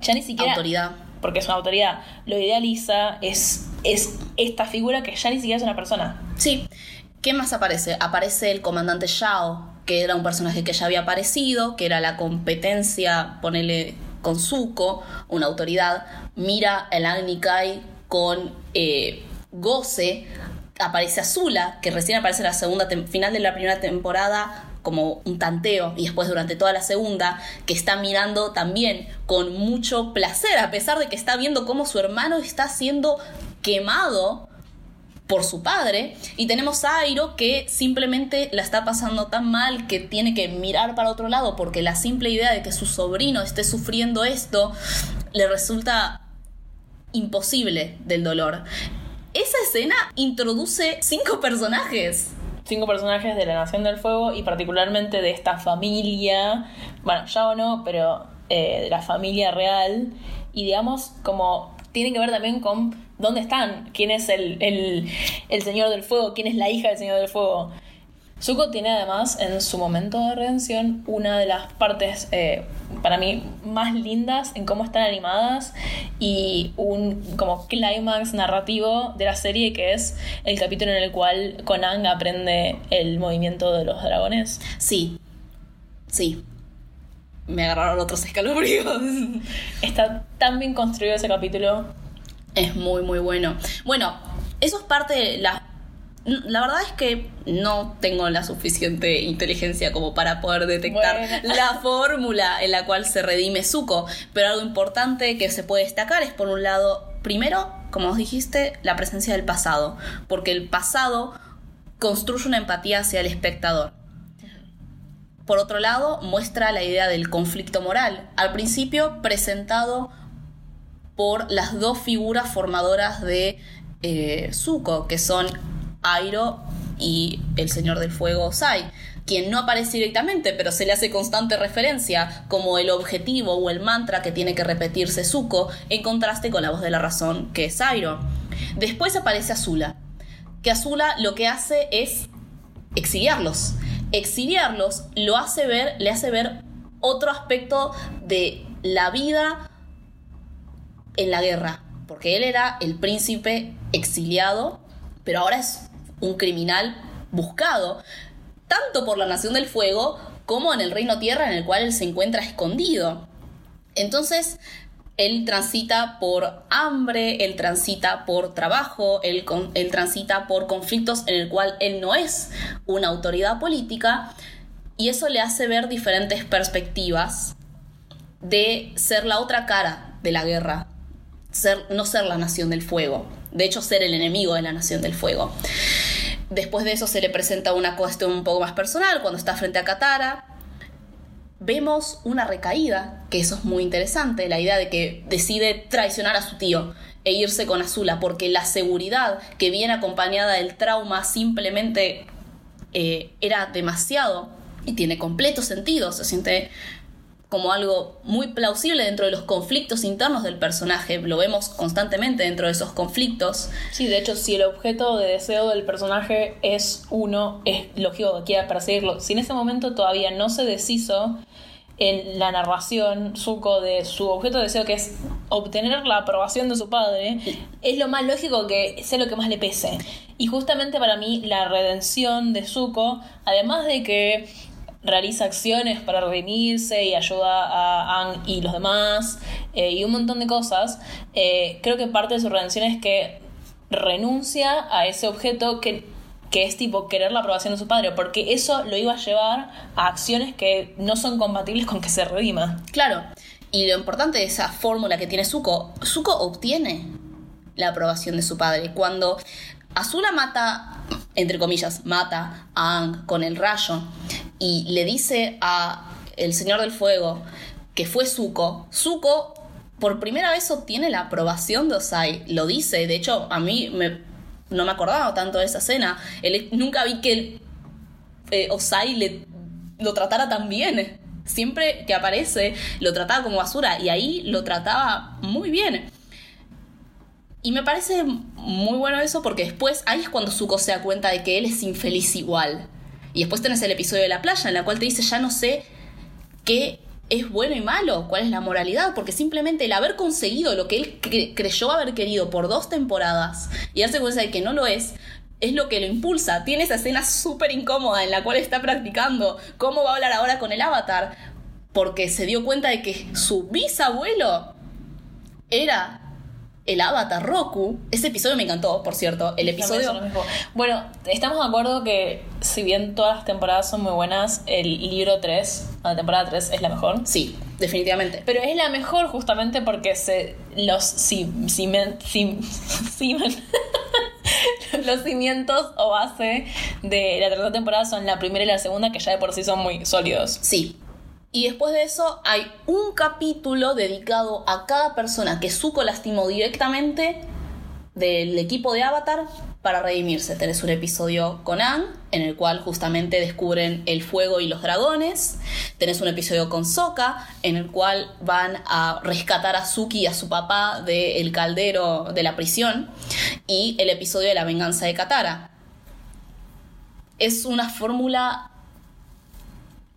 Ya ni siquiera. Autoridad. Porque es una autoridad. Lo idealiza. Es, es esta figura que ya ni siquiera es una persona. Sí. ¿Qué más aparece? Aparece el comandante Shao, que era un personaje que ya había aparecido, que era la competencia, ponele con Zuko, una autoridad. Mira el Agni Kai con eh, Goce. Aparece Azula, que recién aparece en la segunda final de la primera temporada como un tanteo y después durante toda la segunda que está mirando también con mucho placer a pesar de que está viendo cómo su hermano está siendo quemado por su padre y tenemos a Airo que simplemente la está pasando tan mal que tiene que mirar para otro lado porque la simple idea de que su sobrino esté sufriendo esto le resulta imposible del dolor. Esa escena introduce cinco personajes. cinco personajes de la Nación del Fuego y particularmente de esta familia, bueno, ya o no, pero eh, de la familia real y digamos como tienen que ver también con dónde están, quién es el, el, el Señor del Fuego, quién es la hija del Señor del Fuego. Zuko tiene además en su momento de redención una de las partes eh, para mí más lindas en cómo están animadas y un como clímax narrativo de la serie que es el capítulo en el cual Conan aprende el movimiento de los dragones. Sí, sí. Me agarraron otros escalofríos. Está tan bien construido ese capítulo. Es muy, muy bueno. Bueno, eso es parte de la... La verdad es que no tengo la suficiente inteligencia como para poder detectar Bueno. la fórmula en la cual se redime Zuko, pero algo importante que se puede destacar es por un lado, primero, como os dijiste, la presencia del pasado, porque el pasado construye una empatía hacia el espectador. Por otro lado, muestra la idea del conflicto moral, al principio presentado por las dos figuras formadoras de eh, Zuko, que son Airo y el Señor del Fuego Sai, quien no aparece directamente, pero se le hace constante referencia como el objetivo o el mantra que tiene que repetirse Zuko, en contraste con la voz de la razón que es Sairo. Después aparece Azula, que Azula lo que hace es exiliarlos. Exiliarlos lo hace ver, le hace ver otro aspecto de la vida en la guerra, porque él era el príncipe exiliado, pero ahora es un criminal buscado, tanto por la Nación del Fuego como en el Reino Tierra en el cual él se encuentra escondido. Entonces, él transita por hambre, él transita por trabajo, él, él, transita por conflictos en el cual él no es una autoridad política y eso le hace ver diferentes perspectivas de ser la otra cara de la guerra, ser, no ser la nación del fuego, de hecho ser el enemigo de la nación del fuego. Después de eso se le presenta una cuestión un poco más personal cuando está frente a Katara. Vemos una recaída, que eso es muy interesante, la idea de que decide traicionar a su tío e irse con Azula, porque la seguridad que viene acompañada del trauma simplemente eh, era demasiado y tiene completo sentido, se siente como algo muy plausible dentro de los conflictos internos del personaje. Lo vemos constantemente dentro de esos conflictos. Sí, de hecho, si el objeto de deseo del personaje es uno, es lógico que quiera perseguirlo. Si en ese momento todavía no se deshizo en la narración Zuko de su objeto de deseo, que es obtener la aprobación de su padre, es lo más lógico que sea lo que más le pese. Y justamente para mí la redención de Zuko, además de que realiza acciones para redimirse y ayuda a Ang y los demás eh, y un montón de cosas, eh, creo que parte de su redención es que renuncia a ese objeto que, que es tipo querer la aprobación de su padre, porque eso lo iba a llevar a acciones que no son compatibles con que se redima. Claro, y lo importante de esa fórmula que tiene Zuko, Zuko obtiene la aprobación de su padre. Cuando Azula mata, entre comillas, mata a Ang con el rayo, y le dice a el Señor del Fuego que fue Zuko, Zuko por primera vez obtiene la aprobación de Osai, lo dice, de hecho a mí me, no me acordaba tanto de esa escena, nunca vi que eh, Osai le, lo tratara tan bien, siempre que aparece lo trataba como basura y ahí lo trataba muy bien. Y me parece muy bueno eso porque después ahí es cuando Zuko se da cuenta de que él es infeliz igual. Y después tenés el episodio de la playa en la cual te dice, ya no sé qué es bueno y malo, cuál es la moralidad, porque simplemente el haber conseguido lo que él creyó haber querido por dos temporadas y darse cuenta de que no lo es, es lo que lo impulsa. Tiene esa escena súper incómoda en la cual está practicando cómo va a hablar ahora con el avatar, porque se dio cuenta de que su bisabuelo era el avatar Roku. Ese episodio me encantó, por cierto. El episodio. Bueno, estamos de acuerdo que, si bien todas las temporadas son muy buenas, el libro 3, la temporada 3, es la mejor. Sí, definitivamente. Pero es la mejor justamente porque se los los cimientos o base de la tercera temporada son la primera y la segunda, que ya de por sí son muy sólidos. Sí, y después de eso hay un capítulo dedicado a cada persona que Zuko lastimó directamente del equipo de Avatar para redimirse. Tenés un episodio con Aang, en el cual justamente descubren el fuego y los dragones. Tenés un episodio con Sokka, en el cual van a rescatar a Suki y a su papá del caldero de la prisión. Y el episodio de la venganza de Katara. Es una fórmula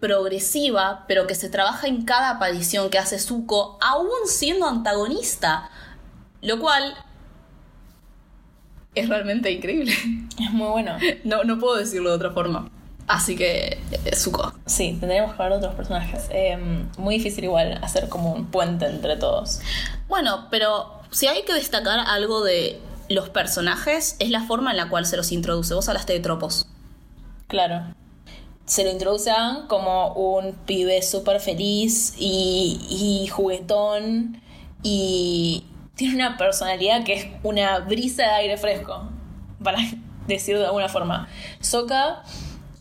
progresiva, pero que se trabaja en cada aparición que hace Zuko, aún siendo antagonista. Lo cual es realmente increíble. Es muy bueno. No, no puedo decirlo de otra forma. Así que eh, Zuko. Sí, tendríamos que hablar de otros personajes. Em, muy difícil igual hacer como un puente entre todos. Bueno, pero si hay que destacar algo de los personajes, es la forma en la cual se los introduce. Vos hablaste de tropos. Claro se lo introducen como un pibe súper feliz y, juguetón y tiene una personalidad que es una brisa de aire fresco, para decirlo de alguna forma. Soka,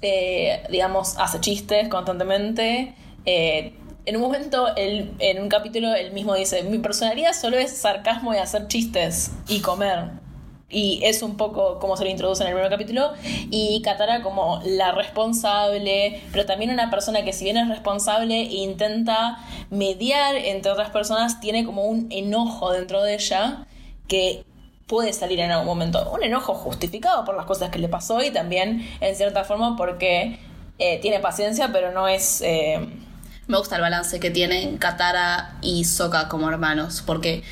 eh, digamos, hace chistes constantemente. Eh, en un momento, en un capítulo, él mismo dice, mi personalidad solo es sarcasmo y hacer chistes y comer. Y es un poco como se lo introduce en el primer capítulo, y Katara como la responsable, pero también una persona que si bien es responsable e intenta mediar entre otras personas, tiene como un enojo dentro de ella que puede salir en algún momento. Un enojo justificado por las cosas que le pasó y también en cierta forma porque eh, tiene paciencia, pero no es... Eh, Me gusta el balance que tienen Katara y Sokka como hermanos, porque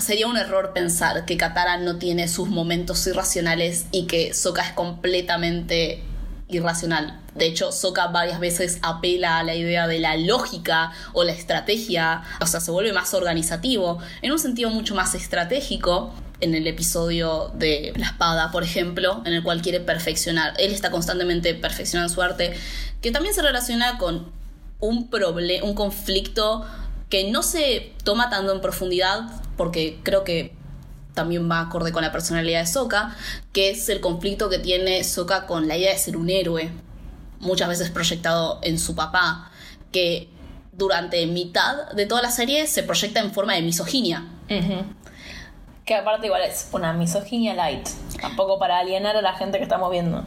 sería un error pensar que Katara no tiene sus momentos irracionales y que Sokka es completamente irracional. De hecho, Sokka varias veces apela a la idea de la lógica o la estrategia, o sea, se vuelve más organizativo, en un sentido mucho más estratégico. En el episodio de La Espada, por ejemplo, en el cual quiere perfeccionar. Él está constantemente perfeccionando su arte, que también se relaciona con un un conflicto que no se toma tanto en profundidad, porque creo que también va acorde con la personalidad de Sokka, que es el conflicto que tiene Sokka con la idea de ser un héroe, muchas veces proyectado en su papá, que durante mitad de toda la serie se proyecta en forma de misoginia. que aparte igual es una misoginia light, tampoco para alienar a la gente que estamos viendo.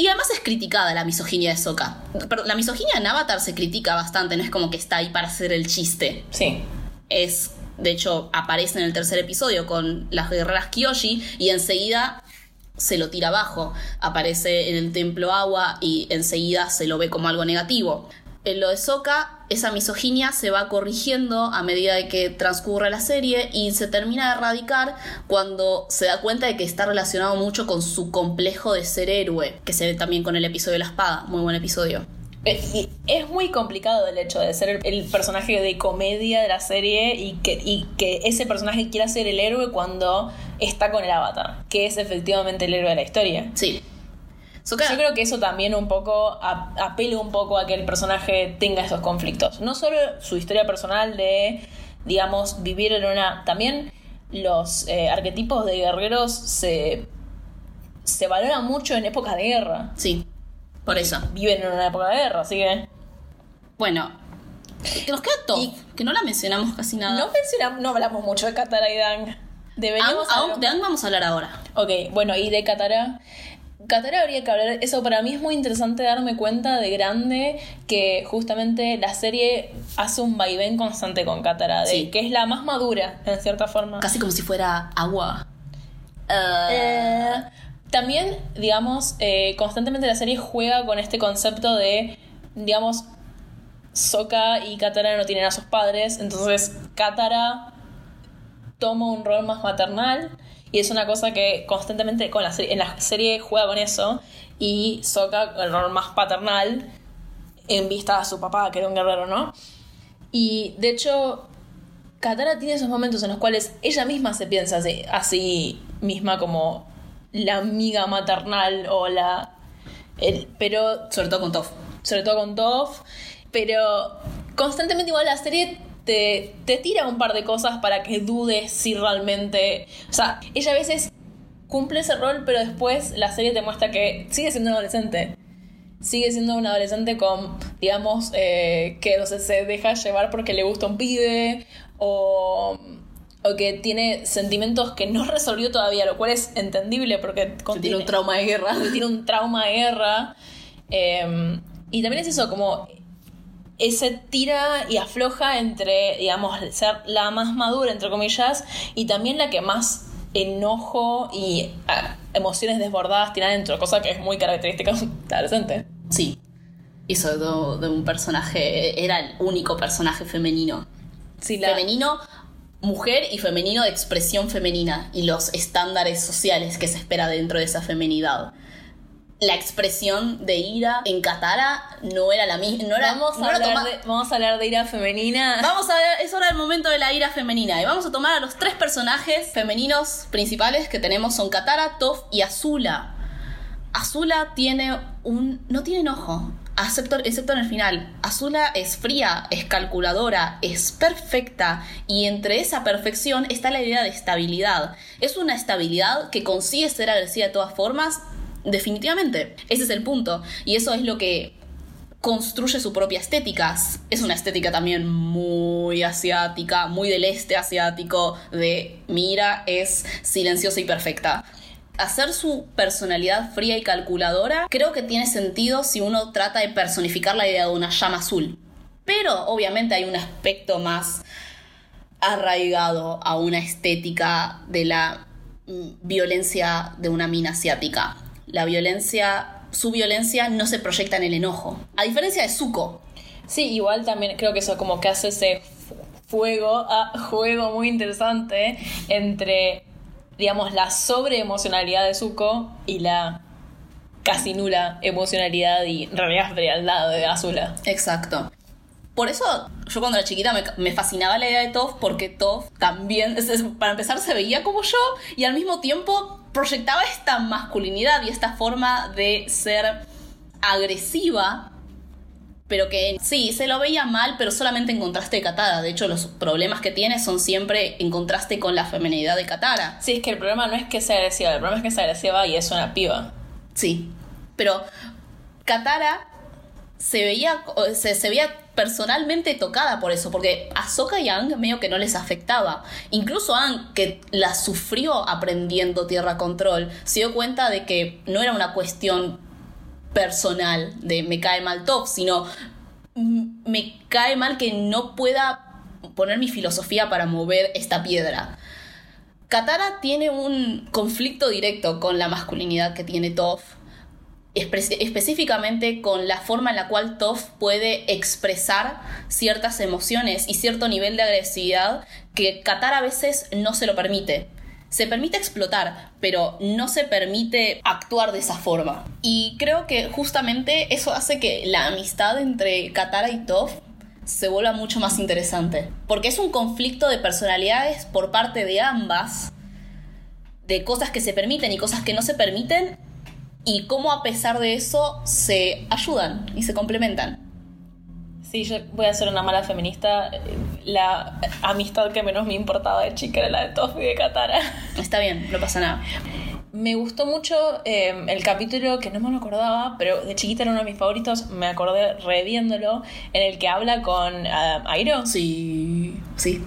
Y además es criticada la misoginia de Sokka. Pero la misoginia en Avatar se critica bastante, no es como que está ahí para hacer el chiste. Sí. Es, de hecho, aparece en el tercer episodio con las guerreras Kyoshi y enseguida se lo tira abajo. Aparece en el templo agua y enseguida se lo ve como algo negativo. En lo de Sokka, esa misoginia se va corrigiendo a medida de que transcurre la serie y se termina de erradicar cuando se da cuenta de que está relacionado mucho con su complejo de ser héroe, que se ve también con el episodio de la espada, muy buen episodio. Eh, es muy complicado el hecho de ser el, el personaje de comedia de la serie y que, y que ese personaje quiera ser el héroe cuando está con el avatar, que es efectivamente el héroe de la historia. Sí. Yo creo que eso también un poco a- apela un poco a que el personaje tenga esos conflictos. No solo su historia personal de, digamos, vivir en una... También los eh, arquetipos de guerreros se, se valoran mucho en épocas de guerra. Sí, por eso. Viven en una época de guerra, así que... Bueno, que nos queda Y- que no la mencionamos casi nada. No mencionamos, no hablamos mucho de Katara y Dang. Ang- Deberíamos Ang- hablar- de Ang vamos a hablar ahora. Ok, bueno, y de Katara. Katara habría que hablar. Eso para mí es muy interesante darme cuenta de grande que justamente la serie hace un vaivén constante con Katara, de Sí. que es la más madura, en cierta forma. Casi como si fuera agua. Eh, también, digamos, eh, constantemente la serie juega con este concepto de, digamos, Sokka y Katara no tienen a sus padres, entonces Katara toma un rol más maternal y es una cosa que constantemente con la serie, en la serie juega con eso y Sokka el rol más paternal en vista a su papá que era un guerrero, ¿no? Y de hecho Katara tiene esos momentos en los cuales ella misma se piensa así, así misma como la amiga maternal o la el- pero Sobre todo con Toph. sobre todo con Toph, pero constantemente igual la serie te, te tira un par de cosas para que dudes si realmente... O sea, ella a veces cumple ese rol, pero después la serie te muestra que sigue siendo un adolescente. Sigue siendo un adolescente con, digamos, eh, que no sé, se deja llevar porque le gusta un pibe o, o que tiene sentimientos que no resolvió todavía, lo cual es entendible porque Que tiene un trauma de guerra. tiene un trauma de guerra. Eh, y también es eso, como ese tira y afloja entre, digamos, ser la más madura, entre comillas, y también la que más enojo y ah, emociones desbordadas tiene adentro, cosa que es muy característica de adolescente. Sí. Y sobre todo de un personaje. Era el único personaje femenino. Sí, la- Femenino, mujer y femenino de expresión femenina. Y los estándares sociales que se espera dentro de esa femenidad. La expresión de ira en Katara no era la misma. No era, vamos, no a hablar de, vamos a hablar de ira femenina. Vamos a ver, es hora del momento de la ira femenina. Y vamos a tomar a los tres personajes femeninos principales que tenemos: son Katara, Toph y Azula. Azula tiene un. no tiene enojo. Excepto, excepto en el final. Azula es fría, es calculadora, es perfecta. Y entre esa perfección está la idea de estabilidad. Es una estabilidad que consigue ser agresiva de todas formas. Definitivamente. Ese es el punto. Y eso es lo que construye su propia estética. Es una estética también muy asiática, muy del este asiático, de Mira es silenciosa y perfecta. Hacer su personalidad fría y calculadora creo que tiene sentido si uno trata de personificar la idea de una llama azul. Pero obviamente hay un aspecto más arraigado a una estética de la mm, violencia de una mina asiática. La violencia su violencia no se proyecta en el enojo. A diferencia de Zuko. Sí, igual también creo que eso como que hace ese fuego, ah, juego muy interesante entre, digamos, la sobreemocionalidad de Zuko y la casi nula emocionalidad y realidad frialdad de Azula. Exacto. Por eso yo cuando era chiquita me, fascinaba la idea de Toph porque Toph también, para empezar, se veía como yo y al mismo tiempo proyectaba esta masculinidad y esta forma de ser agresiva, pero que sí, se lo veía mal, pero solamente en contraste de Katara. De hecho, los problemas que tiene son siempre en contraste con la feminidad de Katara. Sí, es que el problema no es que sea agresiva, el problema es que sea agresiva y es una piba. Sí, pero Katara se veía, se, se veía personalmente tocada por eso, porque a Soka y Ang medio que no les afectaba. Incluso Ang, que la sufrió aprendiendo Tierra Control, se dio cuenta de que no era una cuestión personal de me cae mal top, sino me cae mal que no pueda poner mi filosofía para mover esta piedra. Katara tiene un conflicto directo con la masculinidad que tiene Toph específicamente con la forma en la cual Toph puede expresar ciertas emociones y cierto nivel de agresividad que Qatar a veces no se lo permite. Se permite explotar, pero no se permite actuar de esa forma. Y creo que justamente eso hace que la amistad entre Katara y Toph se vuelva mucho más interesante. Porque es un conflicto de personalidades por parte de ambas, de cosas que se permiten y cosas que no se permiten, y cómo a pesar de eso se ayudan y se complementan. Sí, yo voy a ser una mala feminista. La amistad que menos me importaba de chica era la de Toff y de Katara. Está bien, no pasa nada. Me gustó mucho em, el capítulo que no me lo acordaba, pero de chiquita era uno de mis favoritos. Me acordé reviéndolo, en el que habla con uh, Airo. Sí, sí.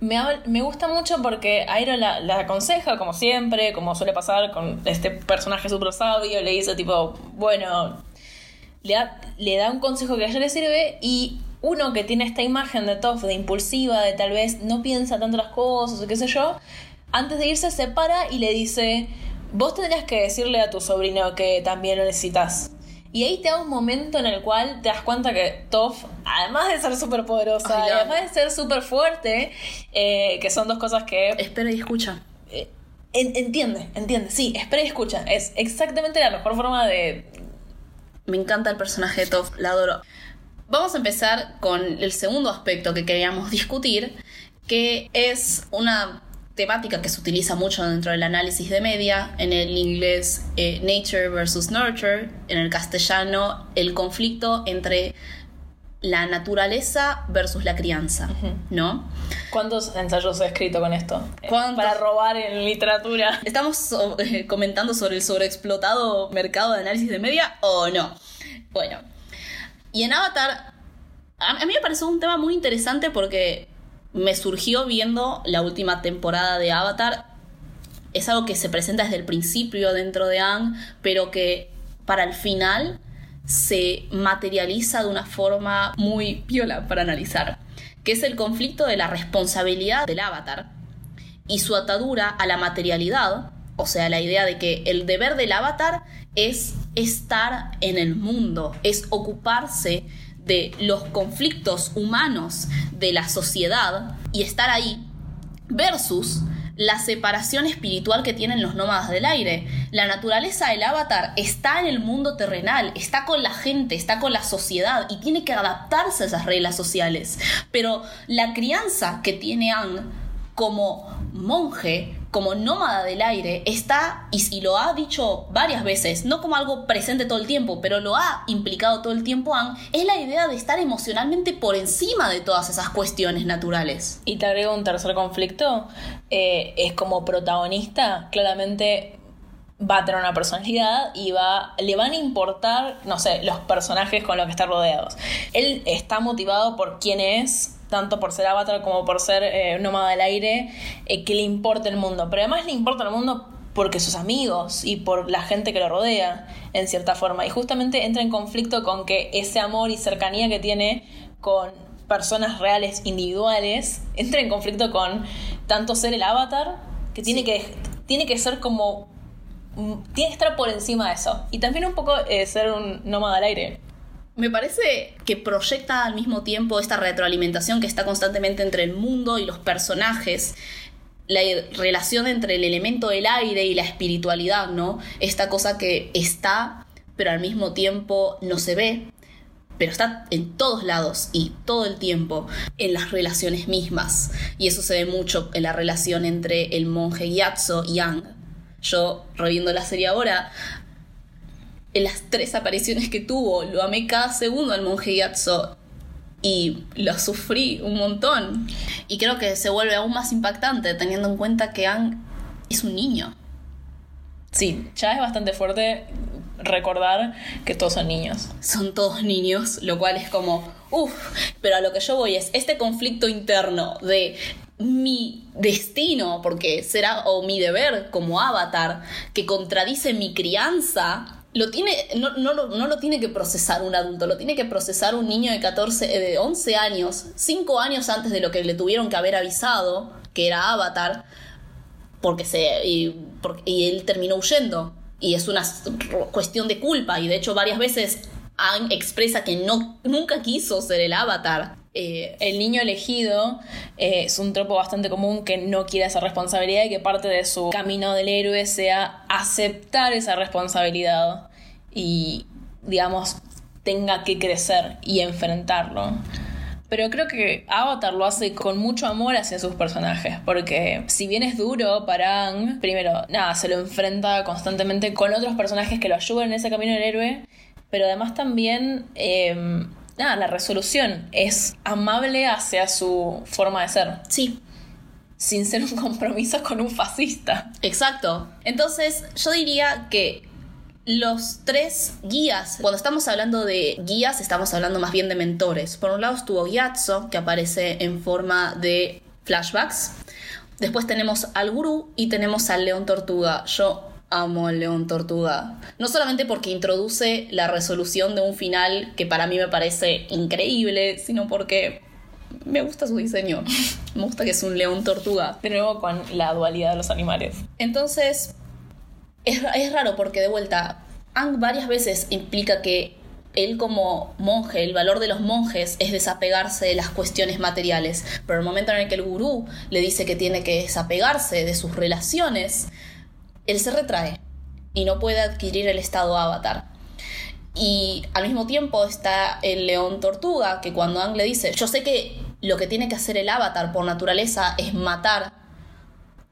Me, gusta mucho porque Airo la, aconseja, como siempre, como suele pasar con este personaje súper sabio. Le dice, tipo, bueno, le da, le da un consejo que a ella le sirve y uno que tiene esta imagen de Toff, de impulsiva, de tal vez no piensa tanto las cosas o qué sé yo, antes de irse se para y le dice, vos tendrías que decirle a tu sobrino que también lo necesitas. Y ahí te da un momento en el cual te das cuenta que Toph, además de ser súper poderosa, además de ser súper fuerte, eh, que son dos cosas que... Espera y escucha. Eh, entiende, entiende, sí, espera y escucha. Es exactamente la mejor forma de... Me encanta el personaje de Toph, la adoro. Vamos a empezar con el segundo aspecto que queríamos discutir, que es una temática que se utiliza mucho dentro del análisis de media, en el inglés eh, nature versus nurture, en el castellano el conflicto entre la naturaleza versus la crianza, ¿no? ¿Cuántos ensayos he escrito con esto? Para robar en literatura. ¿Estamos eh, comentando sobre el sobreexplotado mercado de análisis de media o no? Bueno, y en Avatar, a mí me pareció un tema muy interesante porque me surgió viendo la última temporada de Avatar. Es algo que se presenta desde el principio dentro de Ang, pero que para el final se materializa de una forma muy piola para analizar, que es el conflicto de la responsabilidad del avatar y su atadura a la materialidad, o sea, la idea de que el deber del avatar es estar en el mundo, es ocuparse de los conflictos humanos de la sociedad y estar ahí versus la separación espiritual que tienen los nómadas del aire. La naturaleza del avatar está en el mundo terrenal, está con la gente, está con la sociedad y tiene que adaptarse a esas reglas sociales. Pero la crianza que tiene Ang como monje como nómada del aire está, y, lo ha dicho varias veces, no como algo presente todo el tiempo, pero lo ha implicado todo el tiempo Anne, es la idea de estar emocionalmente por encima de todas esas cuestiones naturales. Y te agrego un tercer conflicto, eh, es como protagonista, claramente va a tener una personalidad y va, le van a importar, no sé, los personajes con los que está rodeados. Él está motivado por quién es, tanto por ser avatar como por ser eh, nómada del aire, eh, que le importa el mundo. Pero además le importa el mundo porque sus amigos y por la gente que lo rodea, en cierta forma. Y justamente entra en conflicto con que ese amor y cercanía que tiene con personas reales, individuales, entra en conflicto con tanto ser el avatar, que tiene, que, tiene que ser como Mm, tiene que estar por encima de eso. Y también un poco eh, ser un nómada al aire. Me parece que proyecta al mismo tiempo esta retroalimentación que está constantemente entre el mundo y los personajes. La relación entre el elemento del aire y la espiritualidad, ¿no? Esta cosa que está, pero al mismo tiempo no se ve, pero está en todos lados y todo el tiempo en las relaciones mismas. Y eso se ve mucho en la relación entre el monje Gyatso y Yang yo, reviendo la serie ahora, en las tres apariciones que tuvo, lo amé cada segundo al monje Yatso y lo sufrí un montón. Y creo que se vuelve aún más impactante teniendo en cuenta que Ang es un niño. Sí, ya es bastante fuerte recordar que todos son niños. Son todos niños, lo cual es como, uff, pero a lo que yo voy es este conflicto interno de mi destino, porque será, o mi deber como avatar, que contradice mi crianza, lo tiene, no, no, no, lo tiene que procesar un adulto, lo tiene que procesar un niño de 14, eh, de 11 años, 5 años antes de lo que le tuvieron que haber avisado, que era avatar, porque se, y, y él terminó huyendo. Y es una cuestión de culpa, y de hecho varias veces Aang expresa que no, nunca quiso ser el avatar eh, el niño elegido eh, es un tropo bastante común que no quiere esa responsabilidad y que parte de su camino del héroe sea aceptar esa responsabilidad y, digamos, tenga que crecer y enfrentarlo. Pero creo que Avatar lo hace con mucho amor hacia sus personajes, porque si bien es duro para Ang, primero, nada, se lo enfrenta constantemente con otros personajes que lo ayudan en ese camino del héroe, pero además también... Em, nada, la resolución es amable hacia su forma de ser. Sí. Sin ser un compromiso con un fascista. Exacto. Entonces, yo diría que los tres guías, cuando estamos hablando de guías, estamos hablando más bien de mentores. Por un lado estuvo Gyatso, que aparece en forma de flashbacks. Después tenemos al gurú y tenemos al león tortuga. Yo amo al león tortuga. No solamente porque introduce la resolución de un final que para mí me parece increíble, sino porque me gusta su diseño. me gusta que es un león tortuga. De nuevo con la dualidad de los animales. Entonces, es, es raro porque de vuelta, Ang varias veces implica que él como monje, el valor de los monjes es desapegarse de las cuestiones materiales, pero el momento en el que el gurú le dice que tiene que desapegarse de sus relaciones, él se retrae y no puede adquirir el estado avatar. Y al mismo tiempo está el león tortuga, que cuando Ang le dice, yo sé que lo que tiene que hacer el avatar por naturaleza es matar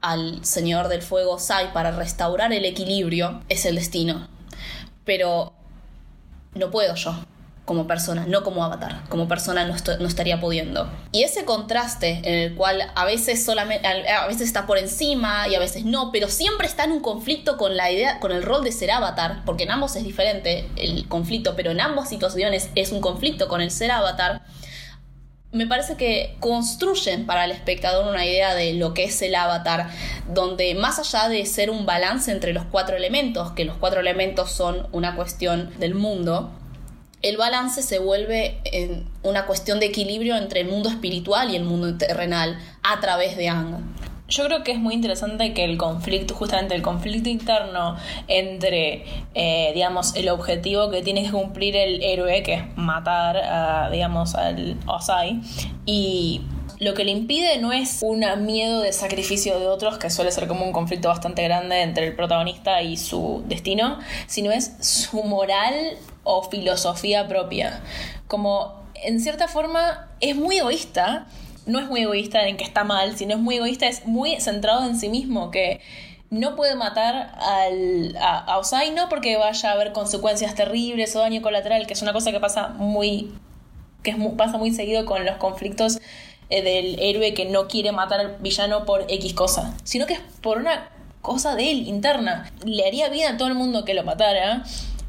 al Señor del Fuego Sai para restaurar el equilibrio, es el destino. Pero no puedo yo como persona, no como avatar. Como persona no, no, estaría pudiendo. Y ese contraste en el cual a veces solamente a veces está por encima y a veces no, pero siempre está en un conflicto con la idea, con el rol de ser avatar, porque en ambos es diferente el conflicto, pero en ambas situaciones es un conflicto con el ser avatar. Me parece que construyen para el espectador una idea de lo que es el avatar, donde más allá de ser un balance entre los cuatro elementos, que los cuatro elementos son una cuestión del mundo, el balance se vuelve en una cuestión de equilibrio entre el mundo espiritual y el mundo terrenal a través de Ang. Yo creo que es muy interesante que el conflicto, justamente el conflicto interno entre, eh, digamos, el objetivo que tiene que cumplir el héroe, que es matar, digamos, al Osai, y lo que le impide no es un miedo de sacrificio de otros, que suele ser como un conflicto bastante grande entre el protagonista y su destino, sino es su moral o filosofía propia. Como en cierta forma es muy egoísta, no es muy egoísta en que está mal, sino es muy egoísta, es muy centrado en sí mismo, que no puede matar al, a, Osai no porque vaya a haber consecuencias terribles o daño colateral, que es una cosa que pasa muy que pasa muy seguido con los conflictos del héroe que no quiere matar al villano por X cosa, sino que es por una cosa de él, interna. Le haría bien a todo el mundo que lo matara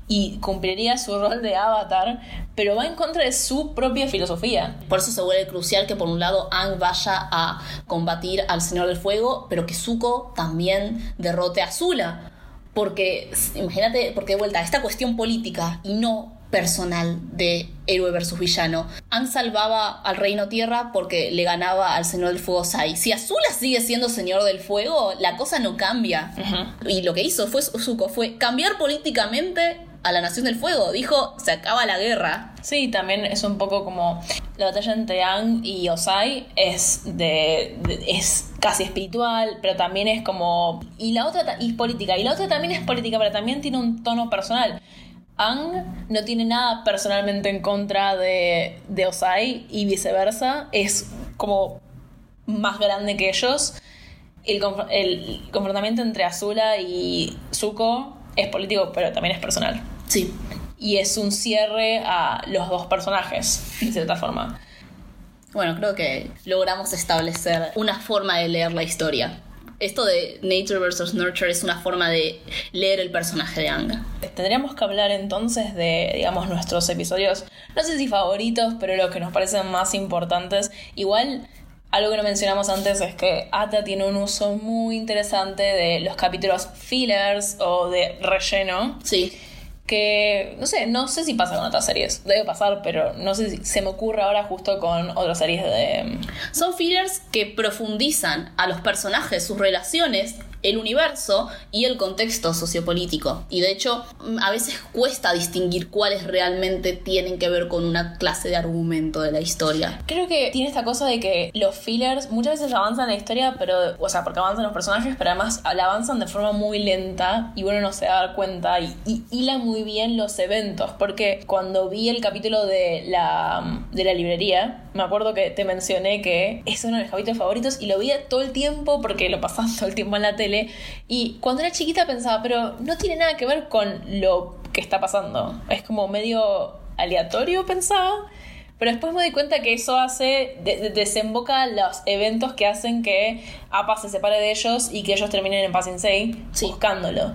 y cumpliría su rol de avatar, pero va en contra de su propia filosofía. Por eso se vuelve crucial que por un lado Aang vaya a combatir al Señor del Fuego, pero que Zuko también derrote a Zula. Porque, imagínate, porque de vuelta, esta cuestión política y no personal de héroe versus villano. Aang salvaba al Reino Tierra porque le ganaba al Señor del Fuego Sai. Si Azula sigue siendo Señor del Fuego, la cosa no cambia. Y lo que hizo fue Zuko fue cambiar políticamente a la Nación del Fuego. Dijo, se acaba la guerra. Sí, también es un poco como la batalla entre Aang y Osai es de, de- es casi espiritual, pero también es como y la otra y es política y la otra también es política, pero también tiene un tono personal. Aang no tiene nada personalmente en contra de, de Osai y viceversa, es como más grande que ellos. El, conf- el confrontamiento entre Azula y Zuko es político, pero también es personal Sí. y es un cierre a los dos personajes, de cierta forma. Bueno, creo que logramos establecer una forma de leer la historia. Esto de Nature versus Nurture es una forma de leer el personaje de Aang. Tendríamos que hablar entonces de, digamos, nuestros episodios, no sé si favoritos, pero los que nos parecen más importantes. Igual, algo que no mencionamos antes es que Ata tiene un uso muy interesante de los capítulos fillers o de relleno. Sí. Que no sé, no sé si pasa con otras series, debe pasar, pero no sé si se me ocurre ahora justo con otras series de Son fillers que profundizan a los personajes, sus relaciones, el universo y el contexto sociopolítico. Y de hecho, mm, a veces cuesta distinguir cuáles realmente tienen que ver con una clase de argumento de la historia. Creo que tiene esta cosa de que los fillers muchas veces avanzan la historia, pero, o sea, porque avanzan los personajes, pero además la avanzan de forma muy lenta y uno no se da cuenta y, y hila muy bien los eventos. Porque cuando vi el capítulo de la, de la librería, me acuerdo que te mencioné que es uno de mis capítulos favoritos y lo veía todo el tiempo porque lo pasaban todo el tiempo en la tele. Y cuando era chiquita pensaba, pero no tiene nada que ver con lo que está pasando. Es como medio aleatorio, pensaba. Pero después me di cuenta que eso hace, de- de- desemboca los eventos que hacen que Appa se separe de ellos y que ellos terminen en Passing Say Sí. buscándolo.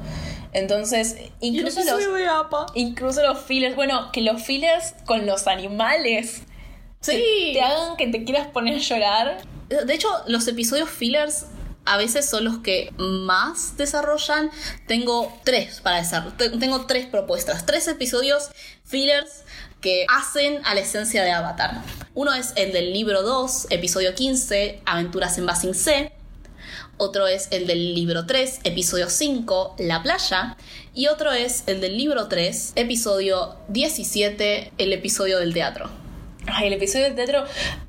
Entonces, incluso los, incluso los fillers, bueno, que los fillers con los animales Sí. te, te hagan que te quieras poner a llorar. De hecho, los episodios fillers a veces son los que más desarrollan. Tengo tres para desarrollar. Tengo tres propuestas. Tres episodios fillers que hacen a la esencia de Avatar. Uno es el del libro 2, episodio 15, Aventuras en Basing C. Otro es el del libro 3, episodio 5, La playa. Y otro es el del libro 3, episodio 17, el episodio del teatro. Ay, el episodio del teatro.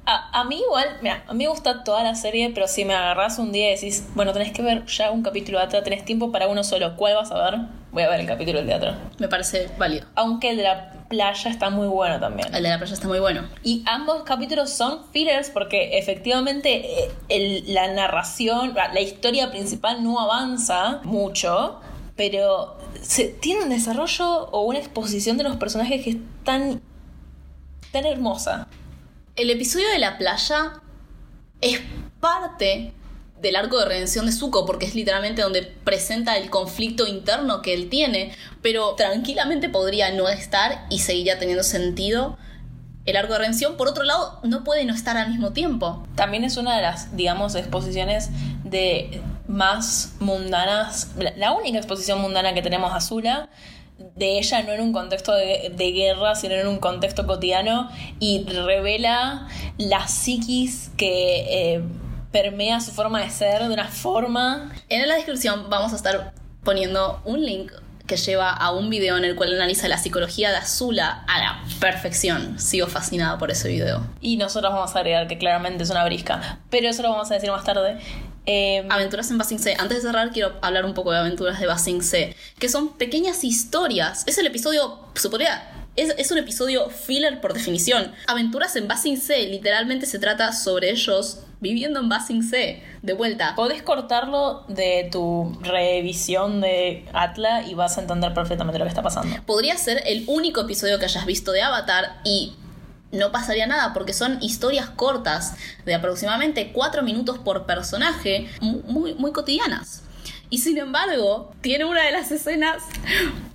A, a mí igual, mira, a mí me gusta toda la serie, pero si me agarras un día y decís, bueno, tenés que ver ya un capítulo de teatro, tenés tiempo para uno solo, ¿cuál vas a ver? Voy a ver el capítulo del teatro. Me parece válido. Aunque el de la playa está muy bueno también. El de la playa está muy bueno. Y ambos capítulos son fillers porque efectivamente eh, el- la narración, la, la historia principal no avanza mucho, pero se, tiene un desarrollo o una exposición de los personajes que es tan, tan hermosa. El episodio de la playa es parte del arco de redención de Zuko, porque es literalmente donde presenta el conflicto interno que él tiene, pero tranquilamente podría no estar y seguiría teniendo sentido el arco de redención. Por otro lado, no puede no estar al mismo tiempo. También es una de las, digamos, exposiciones de más mundanas, la, única exposición mundana que tenemos a Zula, de ella no en un contexto de, de guerra, sino en un contexto cotidiano, y revela la psiquis que eh, permea su forma de ser de una forma... En la descripción vamos a estar poniendo un link que lleva a un video en el cual analiza la psicología de Azula a la perfección. Sigo fascinada por ese video. Y nosotros vamos a agregar que claramente es una brisca, pero eso lo vamos a decir más tarde. Eh, Aventuras en Basing C. Antes de cerrar, quiero hablar un poco de Aventuras de Basing C, que son pequeñas historias. Es el episodio, se podría. Es, es un episodio filler por definición. Aventuras en Basing C, literalmente se trata sobre ellos viviendo en Basing C. De vuelta. Podés cortarlo de tu revisión de Atla y vas a entender perfectamente lo que está pasando. Podría ser el único episodio que hayas visto de Avatar y no pasaría nada porque son historias cortas de aproximadamente 4 minutos por personaje, mu- muy, muy cotidianas. Y sin embargo, tiene una de las escenas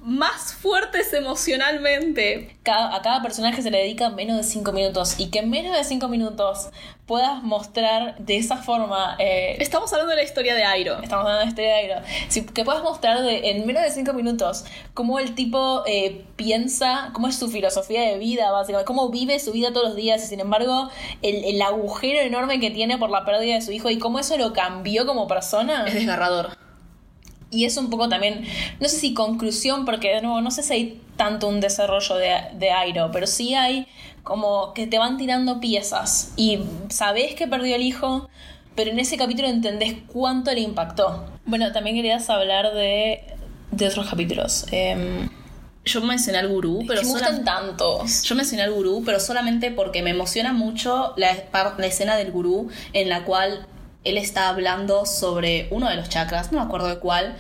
más fuertes emocionalmente. A cada personaje se le dedica menos de 5 minutos y que en menos de 5 minutos puedas mostrar de esa forma eh, Estamos hablando de la historia de Airo. Estamos hablando de este aire. Si, que puedas mostrar de, en menos de cinco minutos cómo el tipo eh, piensa, cómo es su filosofía de vida, básicamente, cómo vive su vida todos los días y sin embargo el, el agujero enorme que tiene por la pérdida de su hijo y cómo eso lo cambió como persona. Es desgarrador. Y es un poco también, no sé si conclusión, porque de nuevo no sé si hay tanto un desarrollo de, de Airo, pero sí hay como que te van tirando piezas y sabés que perdió el hijo, pero en ese capítulo entendés cuánto le impactó. Bueno, también querías hablar de, de otros capítulos. Em, Yo mencioné al gurú, pero que me sola- gustan tantos. Yo mencioné al gurú, pero solamente porque me emociona mucho la escena del gurú en la cual él está hablando sobre uno de los chakras, no me acuerdo de cuál,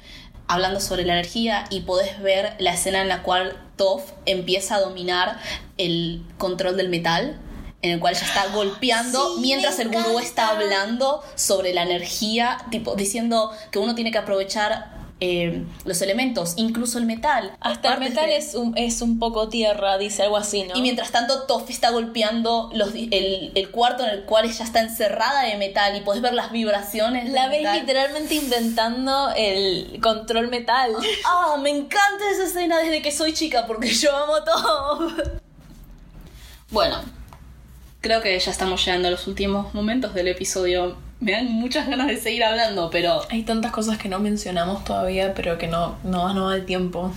hablando sobre la energía y podés ver la escena en la cual Toph empieza a dominar el control del metal, en el cual ya está golpeando Sí, mientras el gurú está hablando sobre la energía, tipo diciendo que uno tiene que aprovechar eh, los elementos, incluso el metal. Hasta el metal de- es un, es un poco tierra, dice algo así, ¿no? y mientras tanto, Toff está golpeando los, el, el cuarto en el cual ella está encerrada de metal y podés ver las vibraciones. la ves metal. literalmente inventando el control metal. Ah, me encanta esa escena desde que soy chica porque yo amo Toff. Bueno, creo que ya estamos llegando a los últimos momentos del episodio. Me dan muchas ganas de seguir hablando, pero Hay tantas cosas que no mencionamos todavía, pero que no, no, no da el tiempo.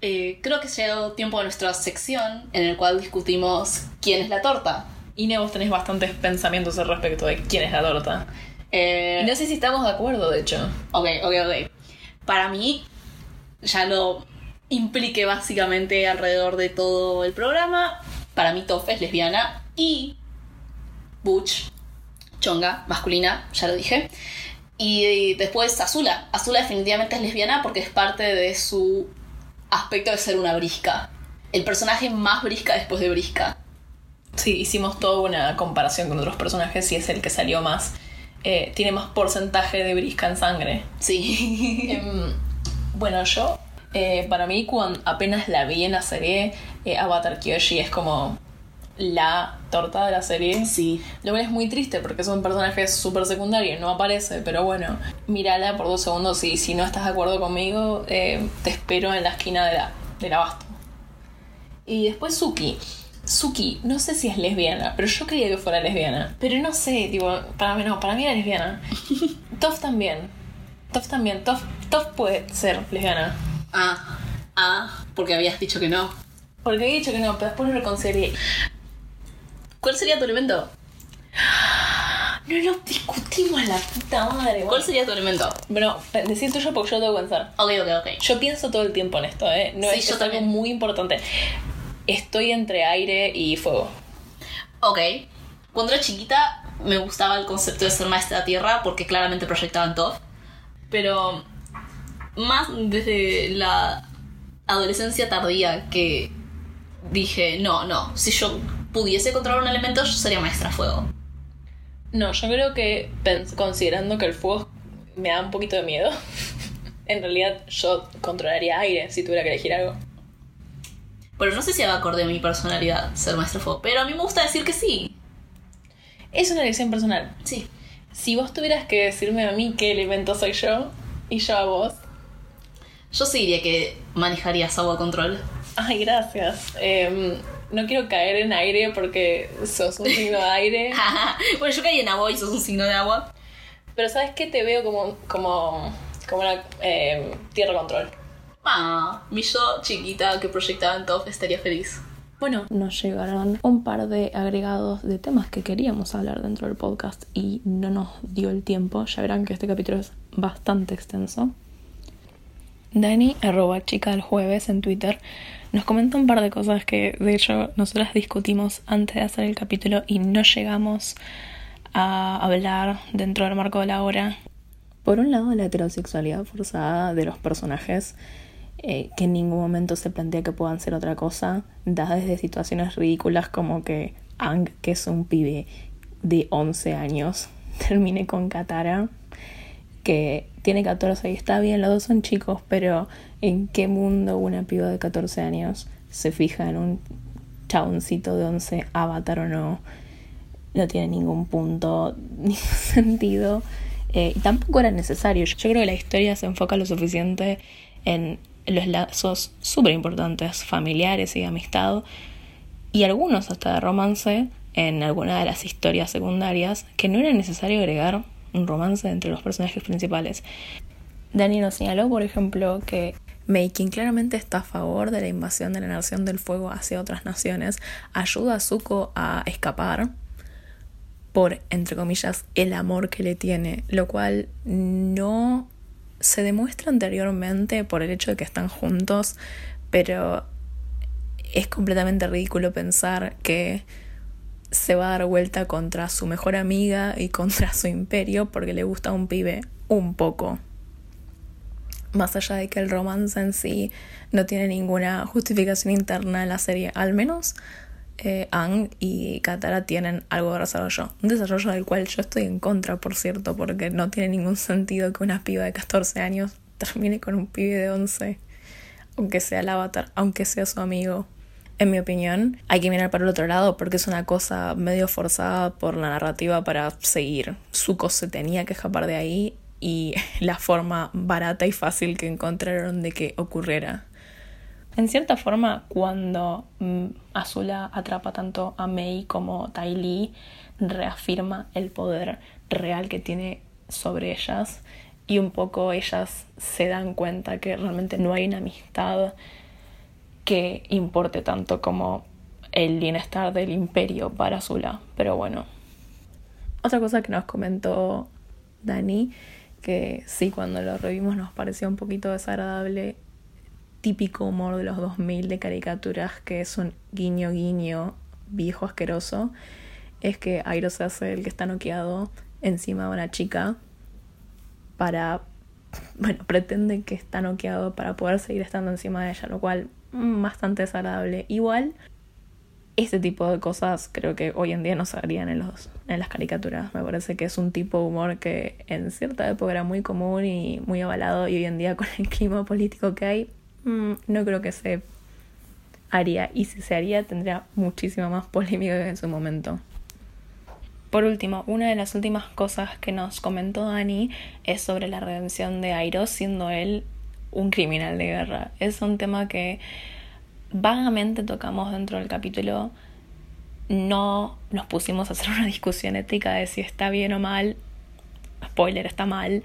eh, creo que ha llegado tiempo de nuestra sección en el cual discutimos quién es la torta. Ine, vos tenés bastantes pensamientos al respecto de quién es la torta. Eh, Y no sé si estamos de acuerdo, de hecho. Ok, ok, ok. Para mí, ya lo impliqué básicamente alrededor de todo el programa. Para mí, Toph es lesbiana y Butch, chonga, masculina, ya lo dije. Y después Azula. Azula definitivamente es lesbiana porque es parte de su aspecto de ser una brisca. El personaje más brisca después de brisca. Sí, hicimos toda una comparación con otros personajes y es el que salió más. eh, tiene más porcentaje de brisca en sangre. Sí. Em, bueno, yo, eh, para mí, cuando apenas la vi en la serie, eh, Avatar Kyoshi es como la torta de la serie. sí. Lo cual es muy triste porque es un personaje súper secundario, no aparece, pero bueno, mírala por dos segundos y si no estás de acuerdo conmigo, eh, te espero en la esquina de la, del abasto. Y después Suki. Suki, no sé si es lesbiana, pero yo quería que fuera lesbiana. Pero no sé, tipo, para mí no, para mí era lesbiana. Toph también. Toph también. Toph, Toph puede ser lesbiana. Ah, ah, porque habías dicho que no. Porque he dicho que no, pero después lo reconcilié. ¿Cuál sería tu elemento? No lo discutimos la puta madre. ¿Cuál sería tu elemento? Bueno, decir tuyo porque yo tengo que pensar. Ok, ok, ok. Yo pienso todo el tiempo en esto, ¿eh? No Sí, es, yo es algo también. muy importante. Estoy entre aire y fuego. Ok. Cuando era chiquita me gustaba el concepto de ser maestra tierra porque claramente proyectaban todo. Pero más desde la adolescencia tardía que dije, no, no, si yo pudiese controlar un elemento yo sería maestra fuego. No, yo creo que considerando que el fuego me da un poquito de miedo, en realidad yo controlaría aire si tuviera que elegir algo. Pero no sé si va acorde a mi personalidad ser maestra fuego. Pero a mí me gusta decir que sí. Es una elección personal. Sí. Si vos tuvieras que decirme a mí qué elemento soy yo y yo a vos, Yo sí diría que manejarías agua control. ay, gracias. Em, no quiero caer en aire porque sos un signo de aire. bueno, yo caí en agua y sos un signo de agua. Pero ¿sabes qué? Te veo como, como, como una em, tierra control. Ah, mi yo chiquita que proyectaba en Top estaría feliz. Bueno, Nos llegaron un par de agregados de temas que queríamos hablar dentro del podcast y no nos dio el tiempo. Ya verán que este capítulo es bastante extenso. Dani, arroba chica del jueves en Twitter, nos comenta un par de cosas que de hecho nosotras discutimos antes de hacer el capítulo y no llegamos a hablar dentro del marco de la hora. Por un lado, la heterosexualidad forzada de los personajes, eh, que en ningún momento se plantea que puedan ser otra cosa, da desde situaciones ridículas como que Ang, que es un pibe de 11 años, termine con Katara, que tiene 14 y está bien, los dos son chicos, pero ¿en qué mundo una piba de 14 años se fija en un chaboncito de 11, avatar o no? No tiene ningún punto, ni sentido. Eh, y tampoco era necesario. Yo creo que la historia se enfoca lo suficiente en los lazos súper importantes, familiares y de amistad, y algunos hasta de romance en alguna de las historias secundarias, que no era necesario agregar un romance entre los personajes principales. Dani nos señaló, por ejemplo, que Meikin claramente está a favor de la invasión de la Nación del Fuego hacia otras naciones, ayuda a Zuko a escapar por, entre comillas, el amor que le tiene, lo cual no se demuestra anteriormente por el hecho de que están juntos, pero es completamente ridículo pensar que se va a dar vuelta contra su mejor amiga y contra su imperio porque le gusta a un pibe un poco. Más allá de que el romance en sí no tiene ninguna justificación interna en la serie, al menos eh, Ang y Katara tienen algo de desarrollo. Un desarrollo del cual yo estoy en contra, por cierto, porque no tiene ningún sentido que una piba de 14 años termine con un pibe de 11, aunque sea el avatar, aunque sea su amigo en mi opinión, hay que mirar para el otro lado porque es una cosa medio forzada por la narrativa para seguir. Zuko se tenía que escapar de ahí y la forma barata y fácil que encontraron de que ocurriera. En cierta forma, cuando mm, Azula atrapa tanto a Mei como Tai Li, reafirma el poder real que tiene sobre ellas y un poco ellas se dan cuenta que realmente no hay una amistad que importe tanto como el bienestar del imperio para Zula. Pero bueno. Otra cosa que nos comentó Dani, que sí, cuando lo revimos nos pareció un poquito desagradable, típico humor de los 2000 de caricaturas, que es un guiño guiño viejo asqueroso, es que Airo se hace el que está noqueado encima de una chica para, bueno, pretende que está noqueado para poder seguir estando encima de ella, lo cual bastante desagradable. Igual, este tipo de cosas creo que hoy en día no se harían en, los, en las caricaturas. Me parece que es un tipo de humor que en cierta época era muy común y muy avalado y hoy en día con el clima político que hay, mm, no creo que se haría. Y si se haría tendría muchísima más polémica que en su momento. Por último, una de las últimas cosas que nos comentó Dani es sobre la redención de Airo, siendo él un criminal de guerra. Es un tema que vagamente tocamos dentro del capítulo. No nos pusimos a hacer una discusión ética de si está bien o mal. Spoiler, está mal.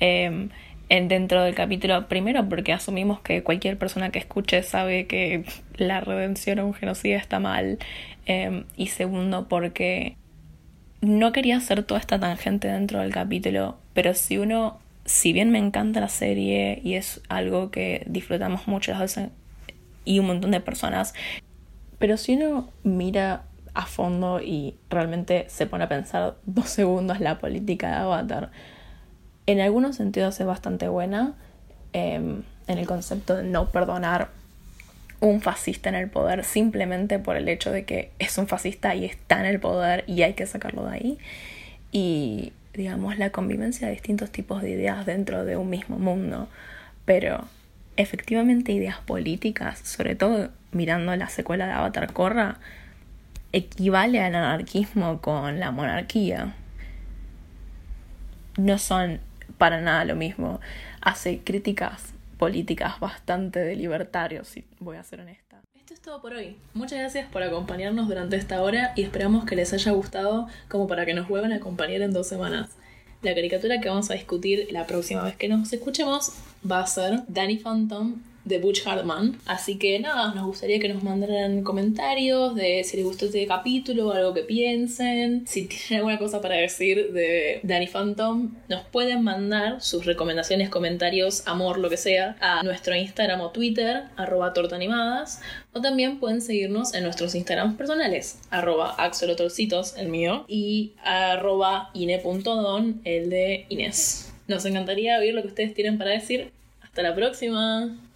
Em, en, dentro del capítulo, primero porque asumimos que cualquier persona que escuche sabe que la redención o un genocidio está mal. Em, y segundo porque no quería hacer toda esta tangente dentro del capítulo, pero si uno si bien me encanta la serie y es algo que disfrutamos mucho las veces y un montón de personas, pero si uno mira a fondo y realmente se pone a pensar dos segundos la política de Avatar, en algunos sentidos es bastante buena em, en el concepto de no perdonar un fascista en el poder simplemente por el hecho de que es un fascista y está en el poder y hay que sacarlo de ahí. Y digamos, la convivencia de distintos tipos de ideas dentro de un mismo mundo, pero efectivamente ideas políticas, sobre todo mirando la secuela de Avatar Korra, equivale al anarquismo con la monarquía. No son para nada lo mismo. Hace críticas políticas bastante de libertarios, si voy a ser honesta. Todo por hoy. Muchas gracias por acompañarnos durante esta hora y esperamos que les haya gustado como para que nos vuelvan a acompañar en dos semanas. La caricatura que vamos a discutir la próxima vez que nos escuchemos va a ser Danny Phantom de Butch Hartman. Así que nada, nos gustaría que nos mandaran comentarios de si les gustó este capítulo, algo que piensen. Si tienen alguna cosa para decir de Danny Phantom, nos pueden mandar sus recomendaciones, comentarios, amor, lo que sea, a nuestro Instagram o Twitter, arroba tortaanimadas. O también pueden seguirnos en nuestros Instagrams personales, arroba axolotorcitos, el mío, y arroba ine.don, el de Inés. Nos encantaría oír lo que ustedes tienen para decir. Hasta la próxima.